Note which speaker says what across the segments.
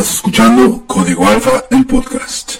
Speaker 1: Estás escuchando Código Alfa, el podcast.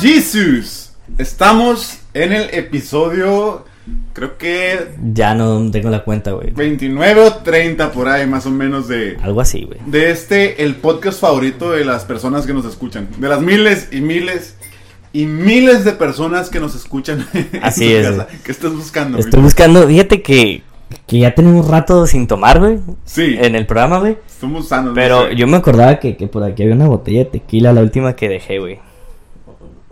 Speaker 2: Jesus. Estamos en el episodio, creo que
Speaker 3: Ya no tengo la cuenta, güey.
Speaker 2: 29 o 30 por ahí, más o menos de,
Speaker 3: Algo así, güey.
Speaker 2: de este, el podcast favorito de las personas que nos escuchan. De las miles y miles y miles de personas que nos escuchan en
Speaker 3: Así
Speaker 2: su
Speaker 3: es.
Speaker 2: ¿Qué estás buscando? güey?
Speaker 3: Estoy buscando, fíjate que, que ya tenemos rato sin tomar, güey.
Speaker 2: Sí,
Speaker 3: En el programa, güey.
Speaker 2: somos sanos.
Speaker 3: Pero
Speaker 2: no sé.
Speaker 3: yo me acordaba que, que por aquí había una botella de tequila, la última que dejé, güey.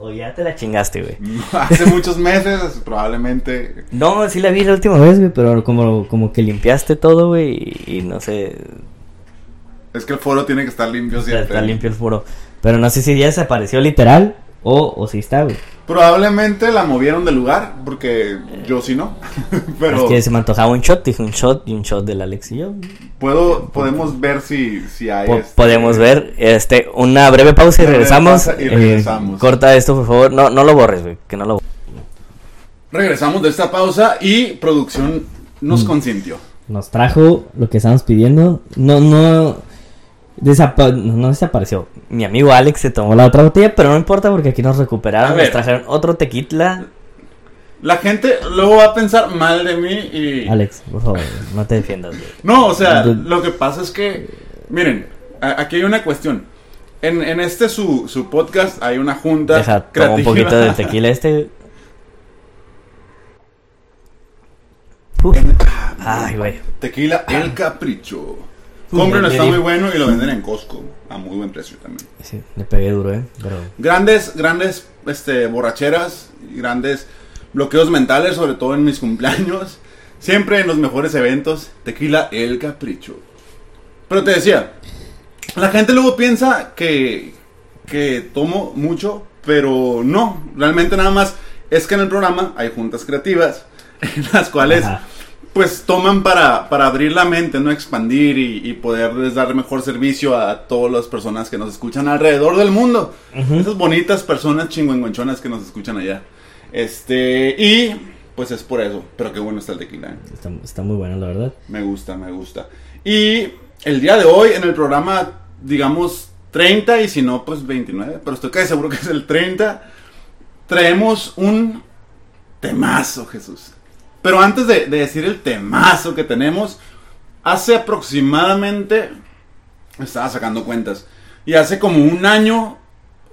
Speaker 3: O ya te la chingaste, güey.
Speaker 2: Hace muchos meses, probablemente.
Speaker 3: No, sí la vi la última vez, güey, pero como, como que limpiaste todo, güey, y, y no sé,
Speaker 2: Es que el foro tiene que estar limpio siempre.
Speaker 3: está limpio el foro. Pero no sé si ya desapareció literal o, o si está, güey.
Speaker 2: Probablemente la movieron del lugar, porque yo sí no. Pero
Speaker 3: Es que se me antojaba un shot, dije un shot y un shot del Alex y yo.
Speaker 2: puedo, podemos ver si, si hay.
Speaker 3: Po-
Speaker 2: este-
Speaker 3: Podemos ver este una breve pausa y
Speaker 2: Una breve
Speaker 3: regresamos.
Speaker 2: pausa y
Speaker 3: Eh,
Speaker 2: regresamos.
Speaker 3: corta esto, por favor. No, no lo borres, güey. Que no lo
Speaker 2: Regresamos de esta pausa y producción nos
Speaker 3: Mm.
Speaker 2: consintió.
Speaker 3: Nos trajo lo que estábamos pidiendo. No, no. Desapa- no, desapareció. Mi amigo Alex se tomó la otra botella, pero no importa porque aquí nos recuperaron. Nos trajeron otro tequila.
Speaker 2: La gente luego va a pensar mal de mí y.
Speaker 3: Alex, por favor, no te defiendas, güey.
Speaker 2: No, o sea, lo que pasa es que. Miren, aquí hay una cuestión. En, en este su, su podcast hay una junta.
Speaker 3: Deja, toma un
Speaker 2: creativa.
Speaker 3: poquito del tequila este. Uf. Ay, güey.
Speaker 2: Tequila El Capricho.
Speaker 3: Me
Speaker 2: está muy bueno y lo venden en Costco. A muy buen precio también.
Speaker 3: Sí, le pegué duro, eh. Pero.
Speaker 2: Grandes, grandes este, borracheras, grandes bloqueos mentales, sobre todo en mis cumpleaños. Siempre en los mejores eventos, tequila el capricho. Pero te decía, la gente luego piensa que, que tomo mucho, pero no, realmente nada más es que en el programa hay juntas creativas en las cuales
Speaker 3: Ajá.
Speaker 2: Pues toman para, para abrir la mente, no expandir y, y poderles dar mejor servicio a todas las personas que nos escuchan alrededor del mundo. Esas bonitas personas chingüengüenchonas que nos escuchan allá. Este, y pues es por eso. Pero qué bueno está el tequila. ¿eh?
Speaker 3: Está, está muy bueno, la verdad.
Speaker 2: Me gusta, me gusta. Y el día de hoy en el programa, digamos 30 y si no, pues 29. Pero estoy casi seguro que es el 30. Traemos un temazo, Jesús. Pero antes de, de decir el temazo que tenemos, hace aproximadamente, estaba sacando cuentas, y hace como un año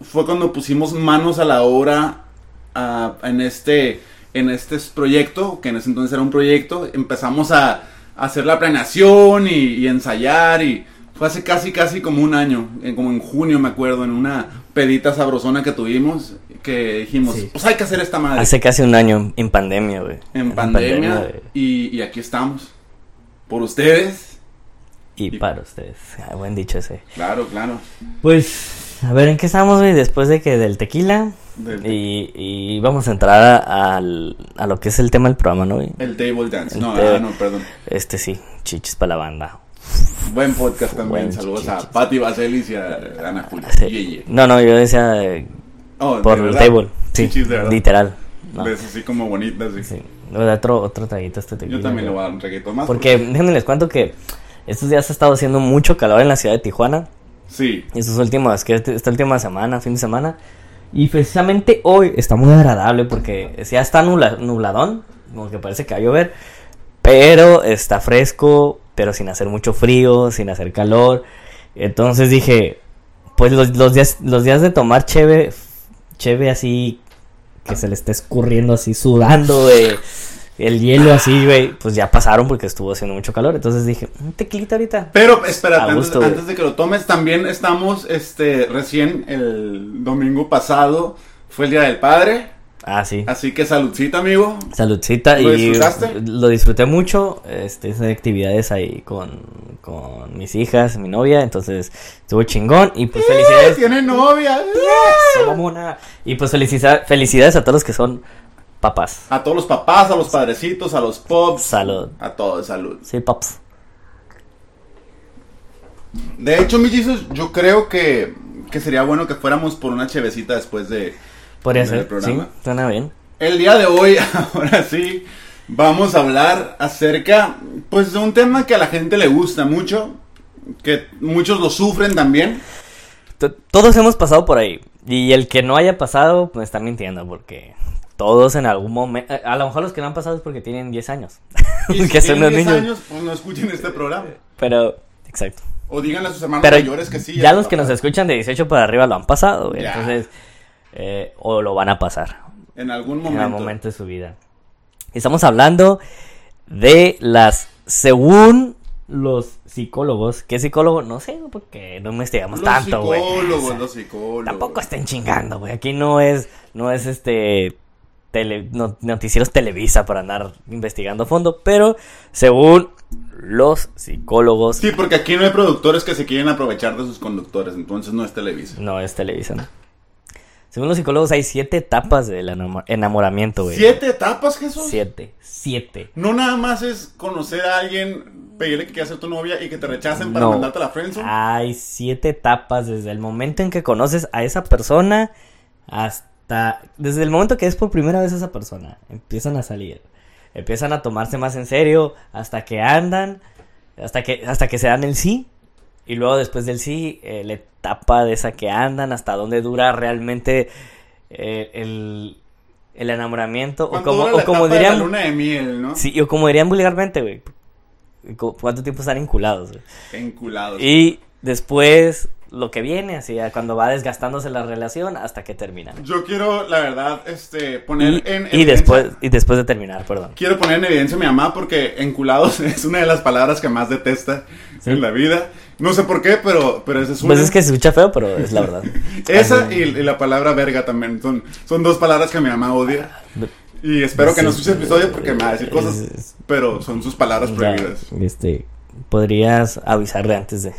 Speaker 2: fue cuando pusimos manos a la obra en este en este proyecto, que en ese entonces era un proyecto, empezamos a, hacer la planeación y, ensayar y fue hace casi casi como un año, como en junio me acuerdo, en una pedita sabrosona que tuvimos, que dijimos,
Speaker 3: Sí.
Speaker 2: pues hay que hacer esta madre
Speaker 3: Hace casi un año en pandemia, güey.
Speaker 2: en pandemia,
Speaker 3: güey.
Speaker 2: y, y aquí estamos, por ustedes,
Speaker 3: Y para ustedes. Ah, buen dicho ese.
Speaker 2: claro, claro.
Speaker 3: Pues, a ver, ¿en qué estamos, güey? Después de que del tequila.
Speaker 2: Del-
Speaker 3: Y, y vamos a entrar a, al- a lo que es el tema del programa, ¿no, güey?
Speaker 2: El table dance,
Speaker 3: El
Speaker 2: no, ah, no, perdón.
Speaker 3: Este sí, chichis para la banda.
Speaker 2: Buen podcast también, saludos a. Patti Vaselis y a Ana Julia.
Speaker 3: Sí.
Speaker 2: Yeah, yeah.
Speaker 3: No, no, yo decía eh,
Speaker 2: Oh, ¿de
Speaker 3: por el table. Sí,
Speaker 2: de
Speaker 3: literal. No,
Speaker 2: Ves así como bonitas. sí.
Speaker 3: sí. Le voy a dar otro, otro traguito este tequila.
Speaker 2: Yo también le voy a dar un reguito más.
Speaker 3: Porque déjenme les cuento que estos días ha estado haciendo mucho calor en la ciudad de Tijuana.
Speaker 2: Sí,
Speaker 3: Estos últimos, que este- esta última semana, fin de semana. Y precisamente hoy está muy agradable porque ya está nubla- nubladón, como que parece que va a llover. Pero está fresco, pero sin hacer mucho frío, sin hacer calor. Entonces dije, pues los, los días, los días de tomar cheve, cheve así, que se le está escurriendo así, sudando de el hielo así, güey, pues ya pasaron porque estuvo haciendo mucho calor. Entonces dije, un tequilita ahorita.
Speaker 2: pero espérate,
Speaker 3: güey.
Speaker 2: antes de que lo tomes, también estamos, este, recién el domingo pasado, fue el Día del Padre.
Speaker 3: Ah, sí.
Speaker 2: Así que saludcita, amigo.
Speaker 3: Saludcita.
Speaker 2: ¿Lo
Speaker 3: y
Speaker 2: disfrutaste?
Speaker 3: Lo disfruté mucho. Este, esas actividades ahí con, con mis hijas, mi novia. Entonces, estuvo chingón. Y pues felicidades.
Speaker 2: Tiene novia.
Speaker 3: Eso, mamona. Y pues felicita- felicidades a todos los que son papás.
Speaker 2: A todos los papás, a los padrecitos, a los pops.
Speaker 3: Salud.
Speaker 2: A todos, salud.
Speaker 3: Sí, paps.
Speaker 2: De hecho, mi Jesus, yo creo que, que sería bueno que fuéramos por una chevecita después de...
Speaker 3: Podría ser. Sí, suena bien.
Speaker 2: El día de hoy, ahora sí, vamos a hablar acerca, pues, de un tema que a la gente le gusta mucho, que muchos lo sufren también.
Speaker 3: Todos hemos pasado por ahí. Y el que no haya pasado, pues está mintiendo. Porque todos en algún momento. A a lo mejor los que no han pasado es porque tienen 10 años.
Speaker 2: Y si
Speaker 3: que son unos
Speaker 2: 10
Speaker 3: niños.
Speaker 2: años, pues no escuchen este programa.
Speaker 3: Pero, exacto.
Speaker 2: O díganle a sus hermanos
Speaker 3: Pero
Speaker 2: mayores que sí.
Speaker 3: ya
Speaker 2: les
Speaker 3: los que nos escuchan de 18 para arriba lo han pasado, güey.
Speaker 2: Ya.
Speaker 3: Entonces, eh, o lo van a pasar
Speaker 2: En algún
Speaker 3: en
Speaker 2: momento.
Speaker 3: algún momento de su vida. Estamos hablando de las, según los psicólogos, ¿qué psicólogo? No sé, porque no investigamos
Speaker 2: Los
Speaker 3: tanto, güey.
Speaker 2: psicólogos,
Speaker 3: O sea,
Speaker 2: los psicólogos.
Speaker 3: Tampoco estén chingando, güey. Aquí no es, no es este tele- no- noticieros Televisa para andar investigando a fondo, pero según los psicólogos,
Speaker 2: Sí, porque aquí no hay productores que se quieren aprovechar de sus conductores, entonces no es Televisa.
Speaker 3: no es Televisa, ¿no? Según los psicólogos hay siete etapas del enamo- enamoramiento, güey.
Speaker 2: ¿Siete etapas, Jesús?
Speaker 3: Siete, siete.
Speaker 2: No nada más es conocer a alguien, pedirle que quiera ser tu novia y que te rechacen para
Speaker 3: No.
Speaker 2: mandarte a la friendzone.
Speaker 3: Hay siete etapas desde el momento en que conoces a esa persona hasta... Desde el momento que es por primera vez esa persona. Empiezan a salir. Empiezan a tomarse más en serio hasta que andan. Hasta que, hasta que se dan el sí. Y luego después del sí, eh, la etapa de esa que andan, hasta dónde dura realmente eh, el, el enamoramiento. O
Speaker 2: ¿Cuánto
Speaker 3: como, o como dirían...
Speaker 2: luna de miel, ¿no?
Speaker 3: Sí, o como dirían vulgarmente, güey. Cu- ¿Cuánto tiempo están inculados? güey?
Speaker 2: Enculados.
Speaker 3: Y después lo que viene, así cuando va desgastándose la relación hasta que termina.
Speaker 2: Yo quiero, la verdad, este, poner
Speaker 3: Y,
Speaker 2: en
Speaker 3: y
Speaker 2: evidencia-
Speaker 3: después y después de terminar, perdón.
Speaker 2: Quiero poner en evidencia a mi mamá porque enculados es una de las palabras que más detesta
Speaker 3: Sí.
Speaker 2: en la vida. No sé por qué, pero, pero esa es una.
Speaker 3: Pues es que se escucha feo, pero es la verdad.
Speaker 2: Esa y, y la palabra verga también son, son dos palabras que mi mamá odia. Y espero que no
Speaker 3: Sí.
Speaker 2: escuche el episodio porque me va a decir cosas, pero son sus palabras prohibidas.
Speaker 3: este, podrías avisarle antes de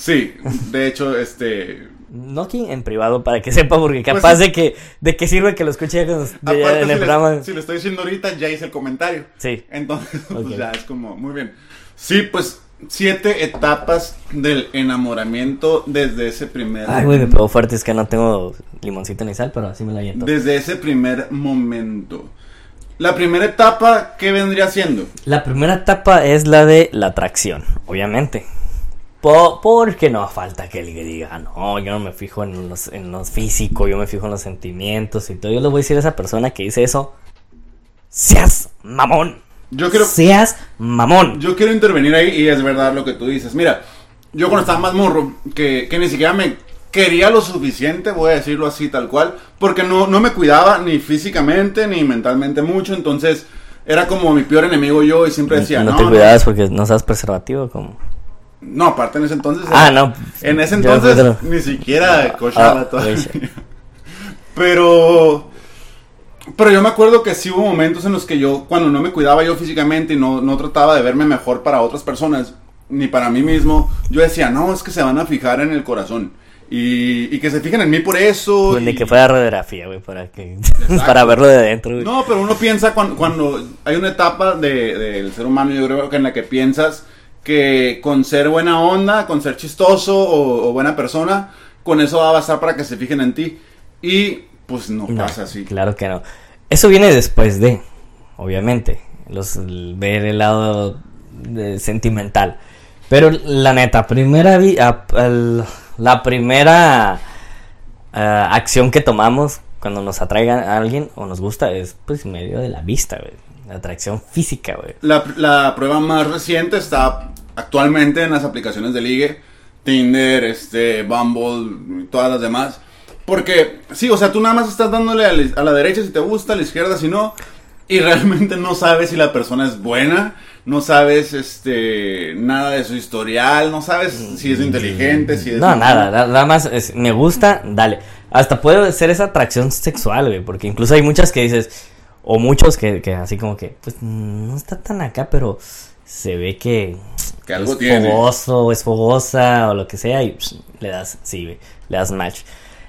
Speaker 2: Sí, de hecho, este.
Speaker 3: no aquí en privado para que sepa porque capaz
Speaker 2: Pues sí.
Speaker 3: de que de que sirve que lo escuche ya
Speaker 2: Aparte,
Speaker 3: en
Speaker 2: si,
Speaker 3: el
Speaker 2: le,
Speaker 3: programa.
Speaker 2: si le estoy diciendo ahorita, ya hice el comentario.
Speaker 3: Sí.
Speaker 2: Entonces, pues ya es como, muy bien. Sí, pues, siete etapas del enamoramiento desde ese primer...
Speaker 3: Ay, güey, me pegó fuerte, es que no tengo limoncito ni sal, pero así me la aviento.
Speaker 2: Desde ese primer momento. La primera etapa, ¿qué vendría siendo?
Speaker 3: La primera etapa es la de la atracción, obviamente. Po- porque no falta que alguien diga, "Ah, no, yo no me fijo en los, en los físico, yo me fijo en los sentimientos y todo. Yo le voy a decir a esa persona que dice eso, seas mamón.
Speaker 2: Yo quiero,
Speaker 3: Seas mamón.
Speaker 2: yo quiero intervenir ahí y es verdad lo que tú dices. Mira, yo cuando estaba más morro, que, que ni siquiera me quería lo suficiente, voy a decirlo así tal cual, porque no, no me cuidaba ni físicamente ni mentalmente mucho, entonces era como mi peor enemigo yo y siempre decía,
Speaker 3: no,
Speaker 2: no,
Speaker 3: te
Speaker 2: no,
Speaker 3: cuidabas porque no seas preservativo como...
Speaker 2: No, aparte en ese entonces.
Speaker 3: Ah,
Speaker 2: era-
Speaker 3: no.
Speaker 2: En ese
Speaker 3: Yo
Speaker 2: entonces ni siquiera cochaba
Speaker 3: Ah,
Speaker 2: todavía.
Speaker 3: oye.
Speaker 2: Pero. Pero yo me acuerdo que sí hubo momentos en los que yo, cuando no me cuidaba yo físicamente y no, no trataba de verme mejor para otras personas, ni para mí mismo, yo decía, no, es que se van a fijar en el corazón. Y, y que se fijen en mí por eso.
Speaker 3: Pues ni
Speaker 2: y-
Speaker 3: que fuera radiografía, güey, para que... para verlo de dentro, güey.
Speaker 2: No, pero uno piensa cuando, cuando hay una etapa de- del ser humano, yo creo que en la que piensas que con ser buena onda, con ser chistoso o, o buena persona, con eso va a bastar para que se fijen en ti. Y pues no,
Speaker 3: No,
Speaker 2: pasa así.
Speaker 3: Claro que no. Eso viene después de, obviamente, los ver el lado de- sentimental. Pero la neta, primera vi- a- la primera ah, acción que tomamos cuando nos atraiga a alguien o nos gusta es pues medio de la vista, güey. La atracción física, güey.
Speaker 2: La, la prueba más reciente está actualmente en las aplicaciones de ligue, Tinder, este, Bumble, todas las demás. Porque, sí, o sea, tú nada más estás dándole a la, a la derecha si te gusta, a la izquierda si no, y realmente no sabes si la persona es buena, no sabes este nada de su historial, no sabes si es inteligente, si es...
Speaker 3: No, nada, na- nada más es, me gusta, dale. hasta puede ser esa atracción sexual, güey, porque incluso hay muchas que dices, o muchos que, que así como que, pues no está tan acá, pero se ve que,
Speaker 2: Que algo
Speaker 3: es
Speaker 2: tiene.
Speaker 3: fogoso, o es fogosa, o lo que sea, y pss, le das, sí, le das match.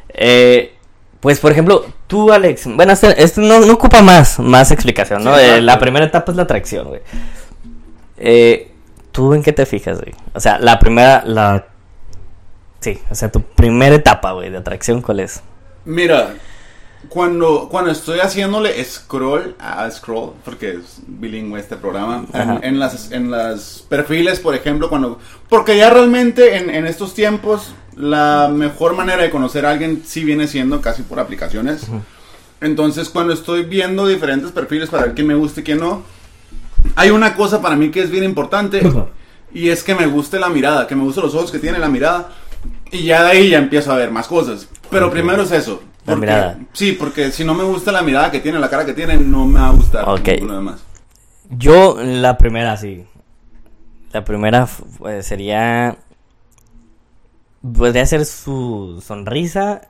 Speaker 3: Eh, pues, por ejemplo, tú, Alex, bueno, este, este no, no ocupa más, más explicación, ¿no?
Speaker 2: Sí,
Speaker 3: Eh, la primera etapa es la atracción, güey. Eh, ¿Tú en qué te fijas, güey? O sea, la primera, la... Sí, o sea, tu primera etapa, güey, de atracción, ¿cuál es?
Speaker 2: Mira, cuando, cuando estoy haciéndole scroll a scroll, porque es bilingüe este programa, en, en las, en las perfiles, por ejemplo, cuando... Porque ya realmente en, en estos tiempos la mejor manera de conocer a alguien sí viene siendo casi por aplicaciones. Entonces cuando estoy viendo diferentes perfiles para ver quién me gusta y quién no, hay una cosa para mí que es bien importante y es que me guste la mirada, que me gusten los ojos que tiene la mirada y ya de ahí ya empiezo a ver más cosas. Pero primero es eso.
Speaker 3: La
Speaker 2: porque-
Speaker 3: mirada.
Speaker 2: Sí, porque si no me gusta la mirada que tiene, la cara que tiene, no me va a gustar
Speaker 3: Ok.
Speaker 2: ninguno demás.
Speaker 3: Yo, la primera, sí. La primera pues, sería... Podría ser su sonrisa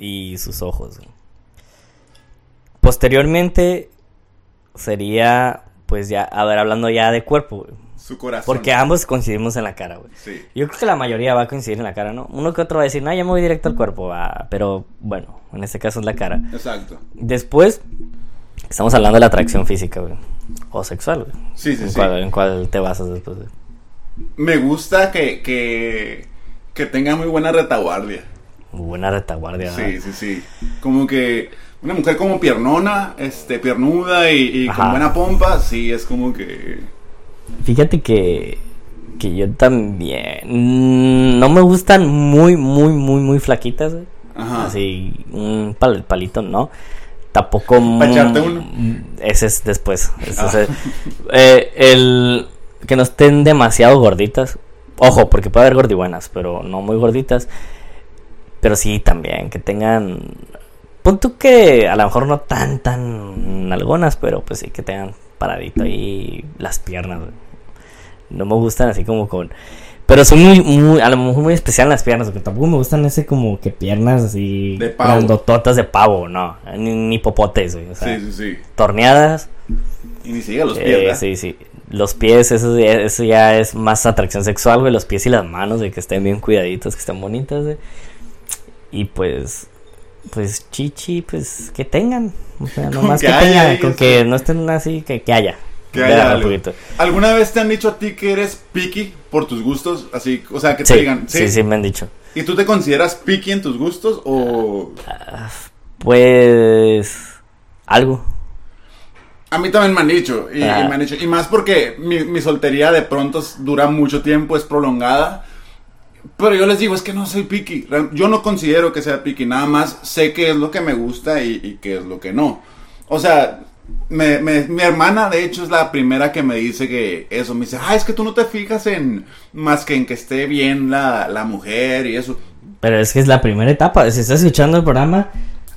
Speaker 3: y sus ojos. Posteriormente sería, pues ya, a ver, hablando ya de cuerpo.
Speaker 2: Su corazón.
Speaker 3: Porque ambos coincidimos en la cara, güey.
Speaker 2: Sí.
Speaker 3: Yo creo que la mayoría va a coincidir en la cara, ¿no? Uno que otro va a decir, no, ya me voy directo al cuerpo, va. Pero bueno, en este caso es la cara.
Speaker 2: Exacto.
Speaker 3: Después, estamos hablando de la atracción física, güey. O sexual, güey.
Speaker 2: Sí, sí,
Speaker 3: ¿En,
Speaker 2: sí.
Speaker 3: Cuál, en cuál te basas después? güey?
Speaker 2: Me gusta que, que, que tenga muy buena retaguardia.
Speaker 3: Buena retaguardia.
Speaker 2: Sí, sí, sí. Como que una mujer como piernona, este, piernuda y, con buena pompa, sí, es como que...
Speaker 3: Fíjate que, que yo también. mm, No me gustan muy, muy, muy, muy flaquitas, güey.
Speaker 2: Ajá.
Speaker 3: Así, un pal- palito, no. Tampoco.
Speaker 2: ¿Pa'
Speaker 3: muy-
Speaker 2: echarte uno?
Speaker 3: Ese es después. ese
Speaker 2: Ah.
Speaker 3: es eh, el que no estén demasiado gorditas. Ojo, porque puede haber gordibuenas, pero no muy gorditas. Pero sí, también, que tengan. Pon tú que a lo mejor no tan, tan algunas, pero pues sí que tengan paradito ahí las piernas. güey. No me gustan así como con. Pero son muy, muy, a lo mejor muy especial las piernas, porque tampoco me gustan ese como que piernas así.
Speaker 2: De pavo.
Speaker 3: grandototas de pavo, no. Ni, ni popotes, güey. O sea,
Speaker 2: Sí, sí, sí.
Speaker 3: torneadas.
Speaker 2: Y ni siquiera los pies,
Speaker 3: sí, sí. Los pies, eso, ya- eso ya es más atracción sexual, güey. Los pies y las manos, de que estén bien cuidaditos, que estén bonitas, güey. Y pues, pues chichi, pues que tengan. O sea, nomás
Speaker 2: que
Speaker 3: que,
Speaker 2: haya
Speaker 3: tengan, con que no estén así, que, que haya.
Speaker 2: Que
Speaker 3: Ya,
Speaker 2: haya algo. ¿Alguna vez te han dicho a ti que eres picky por tus gustos? Así, o sea, que te digan,
Speaker 3: sí, sí, me han dicho.
Speaker 2: ¿Y tú te consideras picky en tus gustos o...?
Speaker 3: Pues, algo.
Speaker 2: A mí también me han dicho, y, y
Speaker 3: Ah.
Speaker 2: me han dicho, y más porque mi, mi soltería de pronto dura mucho tiempo, es prolongada. Pero yo les digo, es que no soy picky. Yo no considero que sea picky, nada más sé qué es lo que me gusta y, y qué es lo que no. O sea, me- me- mi hermana, de hecho, es la primera que me dice que eso. Me dice, ah, es que tú no te fijas en más que en que esté bien la, la mujer y eso.
Speaker 3: Pero es que es la primera etapa. Si estás escuchando el programa,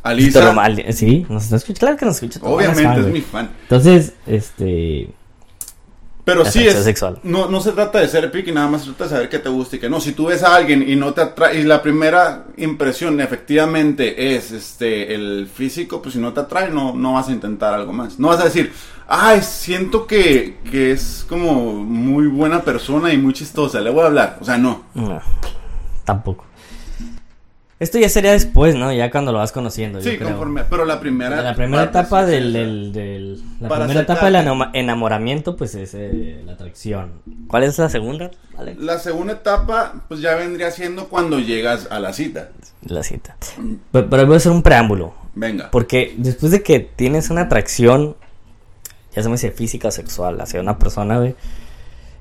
Speaker 2: Alisa,
Speaker 3: mal- sí, nos está escuchando. Claro que nos escucha.
Speaker 2: obviamente
Speaker 3: fan,
Speaker 2: es
Speaker 3: güey.
Speaker 2: mi fan.
Speaker 3: Entonces, este.
Speaker 2: Pero sí es
Speaker 3: sexual.
Speaker 2: No, no se trata de ser picky, nada más se trata de saber qué te gusta y qué no. Si tú ves a alguien y no te atrae, y la primera impresión efectivamente es este el físico, pues si no te atrae, no, no vas a intentar algo más. No vas a decir, ay, siento que, que es como muy buena persona y muy chistosa, le voy a hablar. O sea, no.
Speaker 3: No, tampoco. Esto ya sería después, ¿no? Ya cuando lo vas conociendo. yo
Speaker 2: Sí,
Speaker 3: creo.
Speaker 2: conforme. Pero la primera.
Speaker 3: La primera etapa del, del, del- La primera etapa del enamoramiento, pues es eh, la atracción. ¿Cuál es la segunda? Alex?
Speaker 2: La segunda etapa, pues ya vendría siendo cuando llegas a la cita.
Speaker 3: La cita. Pero, pero voy a hacer un preámbulo.
Speaker 2: Venga.
Speaker 3: Porque después de que tienes una atracción, ya se me dice física o sexual, hacia una persona, güey.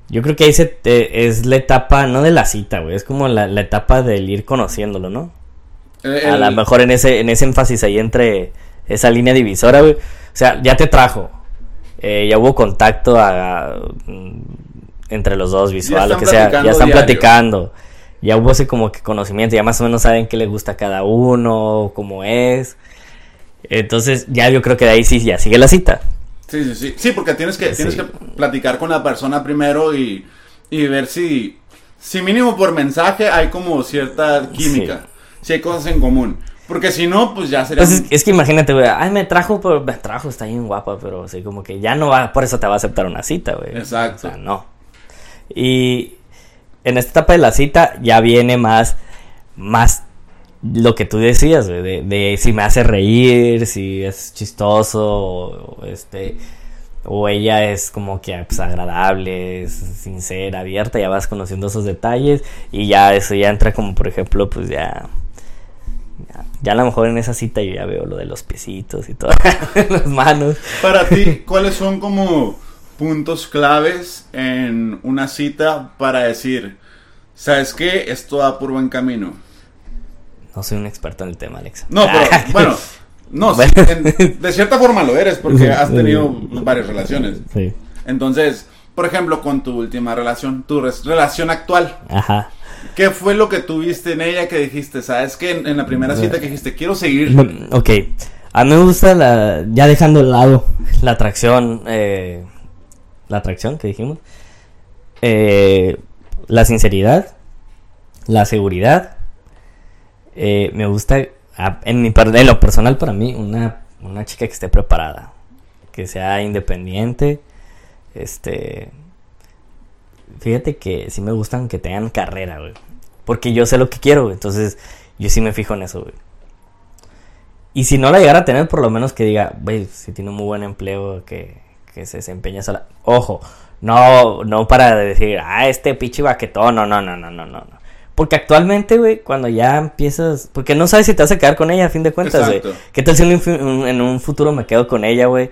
Speaker 3: Yo creo que ahí se te- es la etapa, no de la cita, güey. Es como la, la etapa del ir conociéndolo, ¿no?
Speaker 2: Eh,
Speaker 3: A lo mejor en ese, en ese énfasis ahí entre esa línea divisora, güey. O sea, ya te trajo. Eh, ya hubo contacto a- mm, entre los dos, visual, lo que sea. Ya están
Speaker 2: diario.
Speaker 3: platicando. Ya hubo ese como que conocimiento. Ya más o menos saben qué le gusta a cada uno, cómo es. Entonces, ya yo creo que de ahí sí, ya sigue la cita.
Speaker 2: Sí, sí, sí. Sí, porque tienes que,
Speaker 3: Sí.
Speaker 2: tienes que platicar con la persona primero y, y ver si, si mínimo por mensaje hay como cierta química. Si hay cosas en común. Porque si no, pues ya sería...
Speaker 3: Pues es, es que imagínate, güey, ay, me trajo, pero me trajo, está bien guapa, pero así como que ya no va, por eso te va a aceptar una cita, güey.
Speaker 2: Exacto.
Speaker 3: O sea, no. Y en esta etapa de la cita ya viene más, más lo que tú decías, güey, de, de si me hace reír, si es chistoso, o, o este, o ella es como que pues, agradable, es sincera, abierta, ya vas conociendo esos detalles y ya eso ya entra como, por ejemplo, pues ya... Ya, a lo mejor en esa cita yo ya veo lo de los piecitos y todo, las manos.
Speaker 2: Para ti, ¿cuáles son como puntos claves en una cita para decir, ¿sabes qué? Esto va por buen camino.
Speaker 3: No soy un experto en el tema, Alex.
Speaker 2: No, pero bueno, no, sí, en- de cierta forma lo eres porque has tenido varias relaciones.
Speaker 3: Sí.
Speaker 2: Entonces, por ejemplo, con tu última relación, tu relación actual,
Speaker 3: Ajá.
Speaker 2: ¿Qué fue lo que tuviste en ella que dijiste? ¿Sabes qué? En, en la primera cita que dijiste, quiero seguir.
Speaker 3: Ok. A mí me gusta la. Ya dejando de lado la atracción. eh, la atracción que dijimos. eh, la sinceridad. La seguridad. eh, me gusta. a- En, mi, en lo personal, para mí, una, una chica que esté preparada. Que sea independiente. Este. Fíjate que sí me gustan que tengan carrera, güey. Porque yo sé lo que quiero, güey. Entonces, yo sí me fijo en eso, güey. Y si no la llegara a tener, por lo menos que diga, güey, si tiene un muy buen empleo, que, que se desempeña sola. Ojo, no, no para decir, ah, este pinche baquetón, no, no, no, no, no, no. no. Porque actualmente, güey, cuando ya empiezas, porque no sabes si te vas a quedar con ella a fin de cuentas, güey. ¿Qué tal si un- en un futuro me quedo con ella, güey?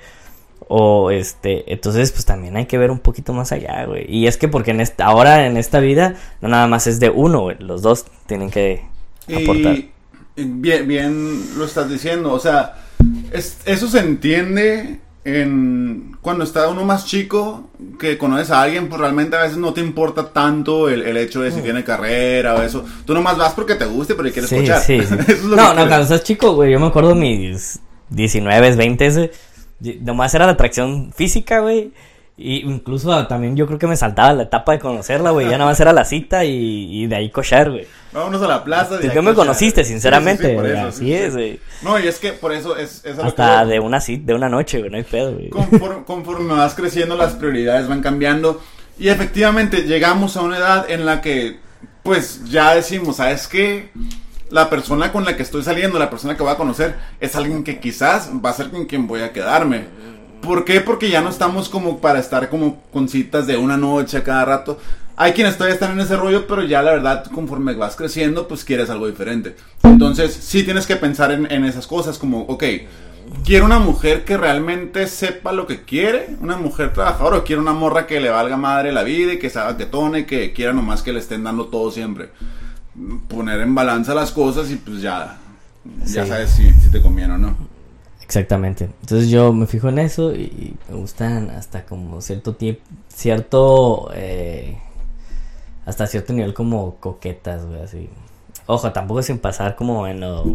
Speaker 3: O este, entonces pues también hay que ver un poquito más allá, güey. Y es que porque en esta, ahora en esta vida no nada más es de uno, güey. Los dos tienen que aportar.
Speaker 2: Y bien, bien lo estás diciendo, o sea, es- eso se entiende en cuando está uno más chico, que conoces a alguien, pues realmente a veces no te importa tanto el, el hecho de si tiene carrera o eso. Tú nomás vas porque te guste, pero quieres
Speaker 3: Sí,
Speaker 2: escuchar.
Speaker 3: sí, sí.
Speaker 2: Eso es lo
Speaker 3: no,
Speaker 2: que
Speaker 3: no,
Speaker 2: quieres.
Speaker 3: cuando estás chico, güey, yo me acuerdo mis 19, 20, güey, y- nomás era la atracción física, güey. Y incluso también yo creo que me saltaba la etapa de conocerla, güey. Ya nomás era la cita y, y de ahí cochar, güey.
Speaker 2: Vámonos a la plaza.
Speaker 3: Tú
Speaker 2: hay
Speaker 3: me conociste,
Speaker 2: echar. Sí, sí, sí,
Speaker 3: sinceramente,
Speaker 2: por eso,
Speaker 3: así
Speaker 2: sí, sí.
Speaker 3: es, güey.
Speaker 2: No, y es que por eso es, es a lo
Speaker 3: Hasta
Speaker 2: que
Speaker 3: de una cita, de una noche, güey, no hay pedo, güey.
Speaker 2: Conforme, conforme vas creciendo, las prioridades van cambiando. Y efectivamente, llegamos a una edad en la que, pues, ya decimos, ¿sabes qué? La persona con la que estoy saliendo, la persona que voy a conocer, es alguien que quizás va a ser con quien voy a quedarme. ¿Por qué? Porque ya no estamos como para estar como con citas de una noche a cada rato. Hay quienes todavía están en ese rollo, pero ya la verdad, conforme vas creciendo, pues quieres algo diferente. Entonces, sí tienes que pensar en, esas cosas, como, ok, quiero una mujer que realmente sepa lo que quiere, una mujer trabajadora, o quiero una morra que le valga madre la vida y que sabe que tone, que quiera nomás que le estén dando todo siempre. Poner en balanza las cosas y pues ya, ya
Speaker 3: Sí.
Speaker 2: sabes si, si te conviene o no.
Speaker 3: Exactamente. Entonces yo me fijo en eso y me gustan hasta como cierto tiempo, cierto, eh, hasta cierto nivel como coquetas, güey, así. Ojo, tampoco sin pasar como en lo,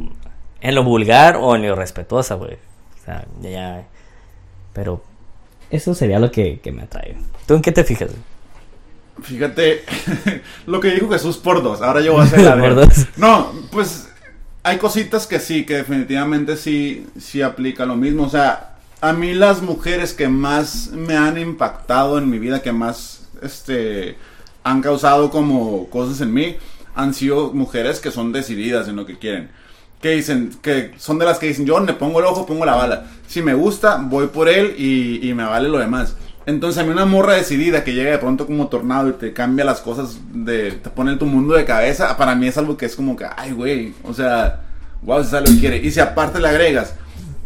Speaker 3: en lo vulgar o en lo respetuosa, güey. O sea, ya, ya. Pero eso sería lo que, que me atrae. ¿Tú en qué te fijas? güey?
Speaker 2: Fíjate lo que dijo Jesús por dos. Ahora yo voy a hacer la de-. No, pues hay cositas que sí, que definitivamente sí, sí aplica lo mismo. O sea, a mí las mujeres que más me han impactado en mi vida, que más este han causado como cosas en mí, han sido mujeres que son decididas en lo que quieren. Que dicen, que son de las que dicen, yo le pongo el ojo, pongo la bala. Si me gusta, voy por él y, y me vale lo demás. Entonces a mí una morra decidida que llega de pronto como tornado y te cambia las cosas, de, te pone tu mundo de cabeza, para mí es algo que es como que, ay güey, o sea, wow, si sabe lo que quiere. Y si aparte le agregas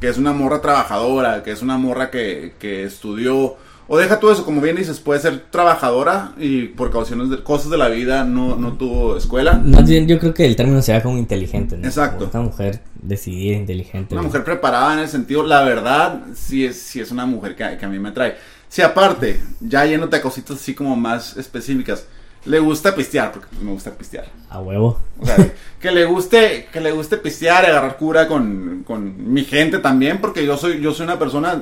Speaker 2: que es una morra trabajadora, que es una morra que, que estudió, o deja todo eso, como bien dices, puede ser trabajadora y por cauciones de cosas de la vida no, no tuvo escuela.
Speaker 3: Más bien, yo creo que el término sería como inteligente, ¿no?
Speaker 2: Exacto.
Speaker 3: Una mujer decidida, inteligente.
Speaker 2: Una
Speaker 3: güey.
Speaker 2: mujer preparada en el sentido, la verdad, sí es, sí es una mujer que, que a mí me trae. Si aparte, ya yéndote a cositas así como más específicas, le gusta pistear, porque pues, me gusta pistear.
Speaker 3: A huevo.
Speaker 2: O sea, que le guste, que le guste pistear y agarrar cura con, con mi gente también, porque yo soy, yo soy una persona,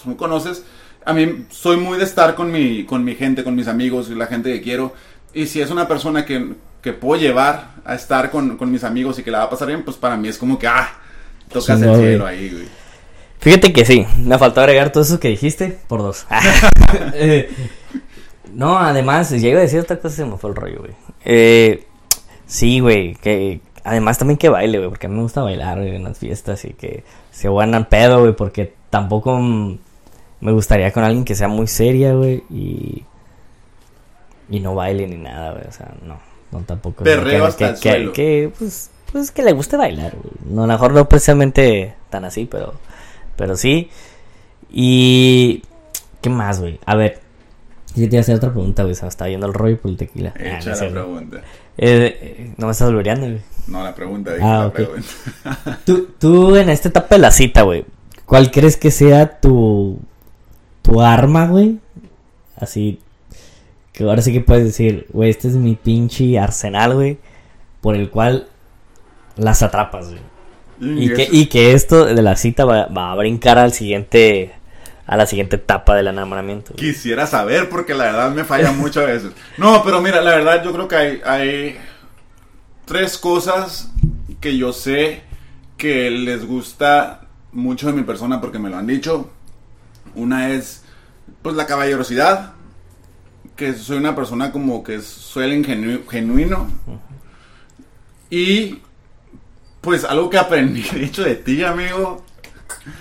Speaker 2: tú me conoces, a mí soy muy de estar con mi, con mi gente, con mis amigos y la gente que quiero. Y si es una persona que, que puedo llevar a estar con, con mis amigos y que la va a pasar bien, pues para mí es como que, ah, Tocas el cielo ahí, güey.
Speaker 3: Fíjate que sí, me faltó agregar todo eso que dijiste por dos. Eh, no, además, ya iba a decir otra cosa se me fue el rollo, güey. Eh, sí, güey, que además también que baile, güey, porque a mí me gusta bailar güey, en las fiestas y que se buenan pedo, güey, porque tampoco me gustaría con alguien que sea muy seria, güey, y, y no baile ni nada, güey, o sea, no, no tampoco.
Speaker 2: Perreo hasta
Speaker 3: que,
Speaker 2: el
Speaker 3: que-
Speaker 2: suelo.
Speaker 3: que, pues, pues que le guste bailar, güey. No, a lo mejor no precisamente tan así, pero, pero sí. Y. ¿Qué más, güey? A ver. Yo te iba a hacer otra pregunta, güey. Se me está yendo el rollo por el tequila. Ah, no
Speaker 2: Echa
Speaker 3: sé,
Speaker 2: la pregunta.
Speaker 3: Eh, eh, no me estás blureando, güey.
Speaker 2: No, la pregunta, dije
Speaker 3: Ah,
Speaker 2: la
Speaker 3: ok.
Speaker 2: pregunta.
Speaker 3: Tú, tú en esta etapa de la cita, güey. ¿Cuál crees que sea tu. tu arma, güey? Así. Que ahora sí que puedes decir, güey, este es mi pinche arsenal, güey. Por el cual las atrapas, güey. Y que, y que esto de la cita va, va a brincar al siguiente. a la siguiente etapa del enamoramiento. güey.
Speaker 2: Quisiera saber porque la verdad me falla mucho a veces. No, pero mira, la verdad yo creo que hay, hay tres cosas que yo sé que les gusta mucho de mi persona porque me lo han dicho. Una es pues la caballerosidad, que soy una persona como que soy el ingenu- genuino. Y pues algo que aprendí, de hecho, de ti, amigo,